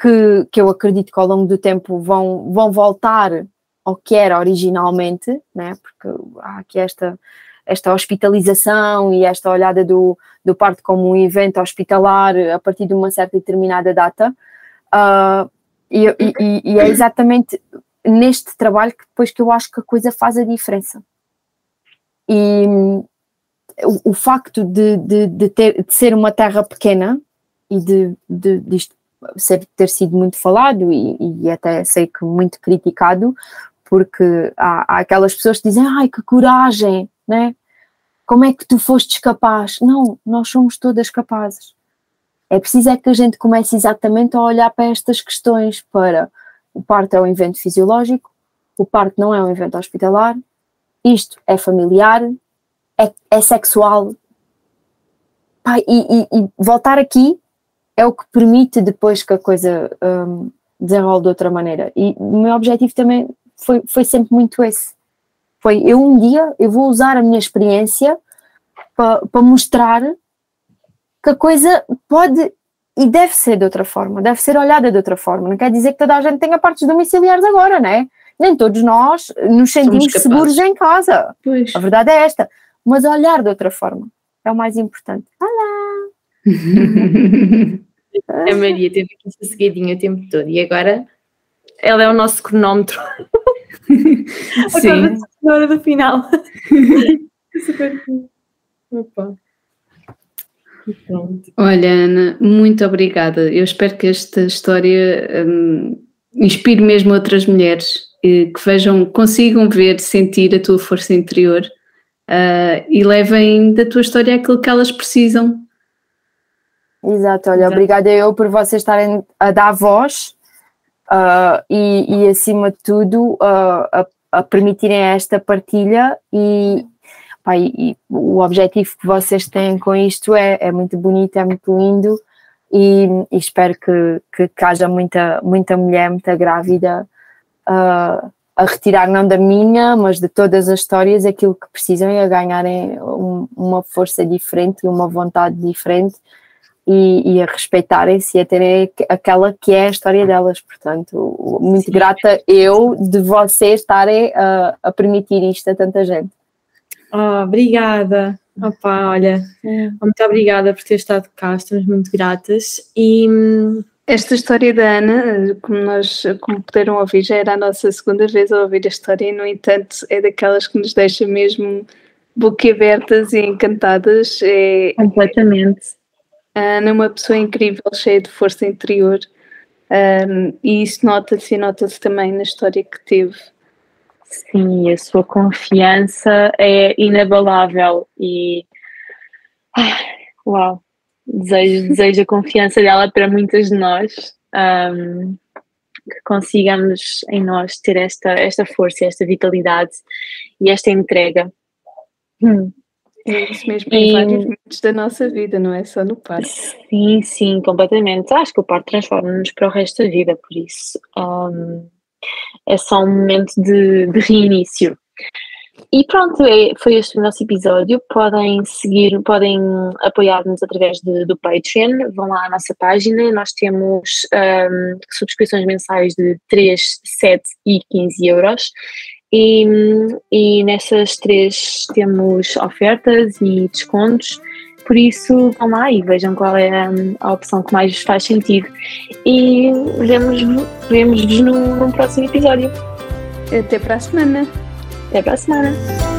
que, que eu acredito que ao longo do tempo vão, vão voltar ao que era originalmente, né? porque há aqui esta, esta hospitalização e esta olhada do, do parto como um evento hospitalar a partir de uma certa determinada data. Uh, e, e, e, é exatamente neste trabalho que depois que eu acho que a coisa faz a diferença. E o, o facto de, de, de, ter, de ser uma terra pequena e de, de, de ter sido muito falado e, e até sei que muito criticado, porque há, há, aquelas pessoas que dizem, ai que coragem, né? Como é que tu fostes capaz? Não, nós somos todas capazes. É preciso é que a gente comece exatamente a olhar para estas questões para o parto é um evento fisiológico, o parto não é um evento hospitalar, isto é familiar, é, é sexual. E, e, e, voltar aqui é o que permite depois que a coisa um, desenrole de outra maneira. E o meu objetivo também foi, foi sempre muito esse. Foi eu um dia eu vou usar a minha experiência para pa mostrar que a coisa pode e deve ser de outra forma, deve ser olhada de outra forma. Não quer dizer que toda a gente tenha partes domiciliares agora, né? Nem todos nós nos sentimos seguros em casa. Pois. A verdade é esta. Mas olhar de outra forma é o mais importante. Olá! a Maria teve aqui sossegadinha o tempo todo e agora ela é o nosso cronómetro. Sim. Na hora do final. Super Opa. Olha, Ana, muito obrigada. Eu espero que esta história um, inspire mesmo outras mulheres que vejam, consigam ver, sentir a tua força interior uh, e levem da tua história aquilo que elas precisam. Exato, olha, Exato. obrigada eu por vocês estarem a dar voz uh, e, e, acima de tudo, uh, a, a, permitirem esta partilha e, pá, e, e, o objetivo que vocês têm com isto é, é muito bonito, é muito lindo e, espero que, que, que, haja muita, muita mulher, muita grávida uh, a retirar não da minha, mas de todas as histórias aquilo que precisam e a ganharem um, uma força diferente, uma vontade diferente e, e a respeitarem-se e a terem aquela que é a história delas. Portanto, muito Sim. grata eu de vocês estarem a, a permitir isto a tanta gente. Oh, obrigada. Opa, olha, muito obrigada por ter estado cá, estamos muito gratas. E esta história da Ana, como nós como puderam ouvir, já era a nossa segunda vez a ouvir a história e, no entanto, é daquelas que nos deixa mesmo boquiabertas e encantadas. É, Completamente. Ana é uma pessoa incrível, cheia de força interior, um, e isso nota-se e nota-se também na história que teve. Sim, a sua confiança é inabalável e. uau! Desejo, desejo a confiança dela para muitas de nós, um, que consigamos em nós ter esta, esta força, esta vitalidade e esta entrega. Hum. Isso mesmo, em e, vários momentos da nossa vida, não é só no parto. Sim, sim, completamente. Acho que o parto transforma-nos para o resto da vida, por isso um, é só um momento de, de reinício. E pronto, é, foi este o nosso episódio. Podem seguir, podem apoiar-nos através de, do Patreon. Vão lá à nossa página. Nós temos um, subscrições mensais de 3, 7 e 15 euros. E, e nessas três temos ofertas e descontos. Por isso, vão lá e vejam qual é a, opção que mais vos faz sentido. E vemos-vos vemos no, no próximo episódio. Até para a semana. Até para a semana.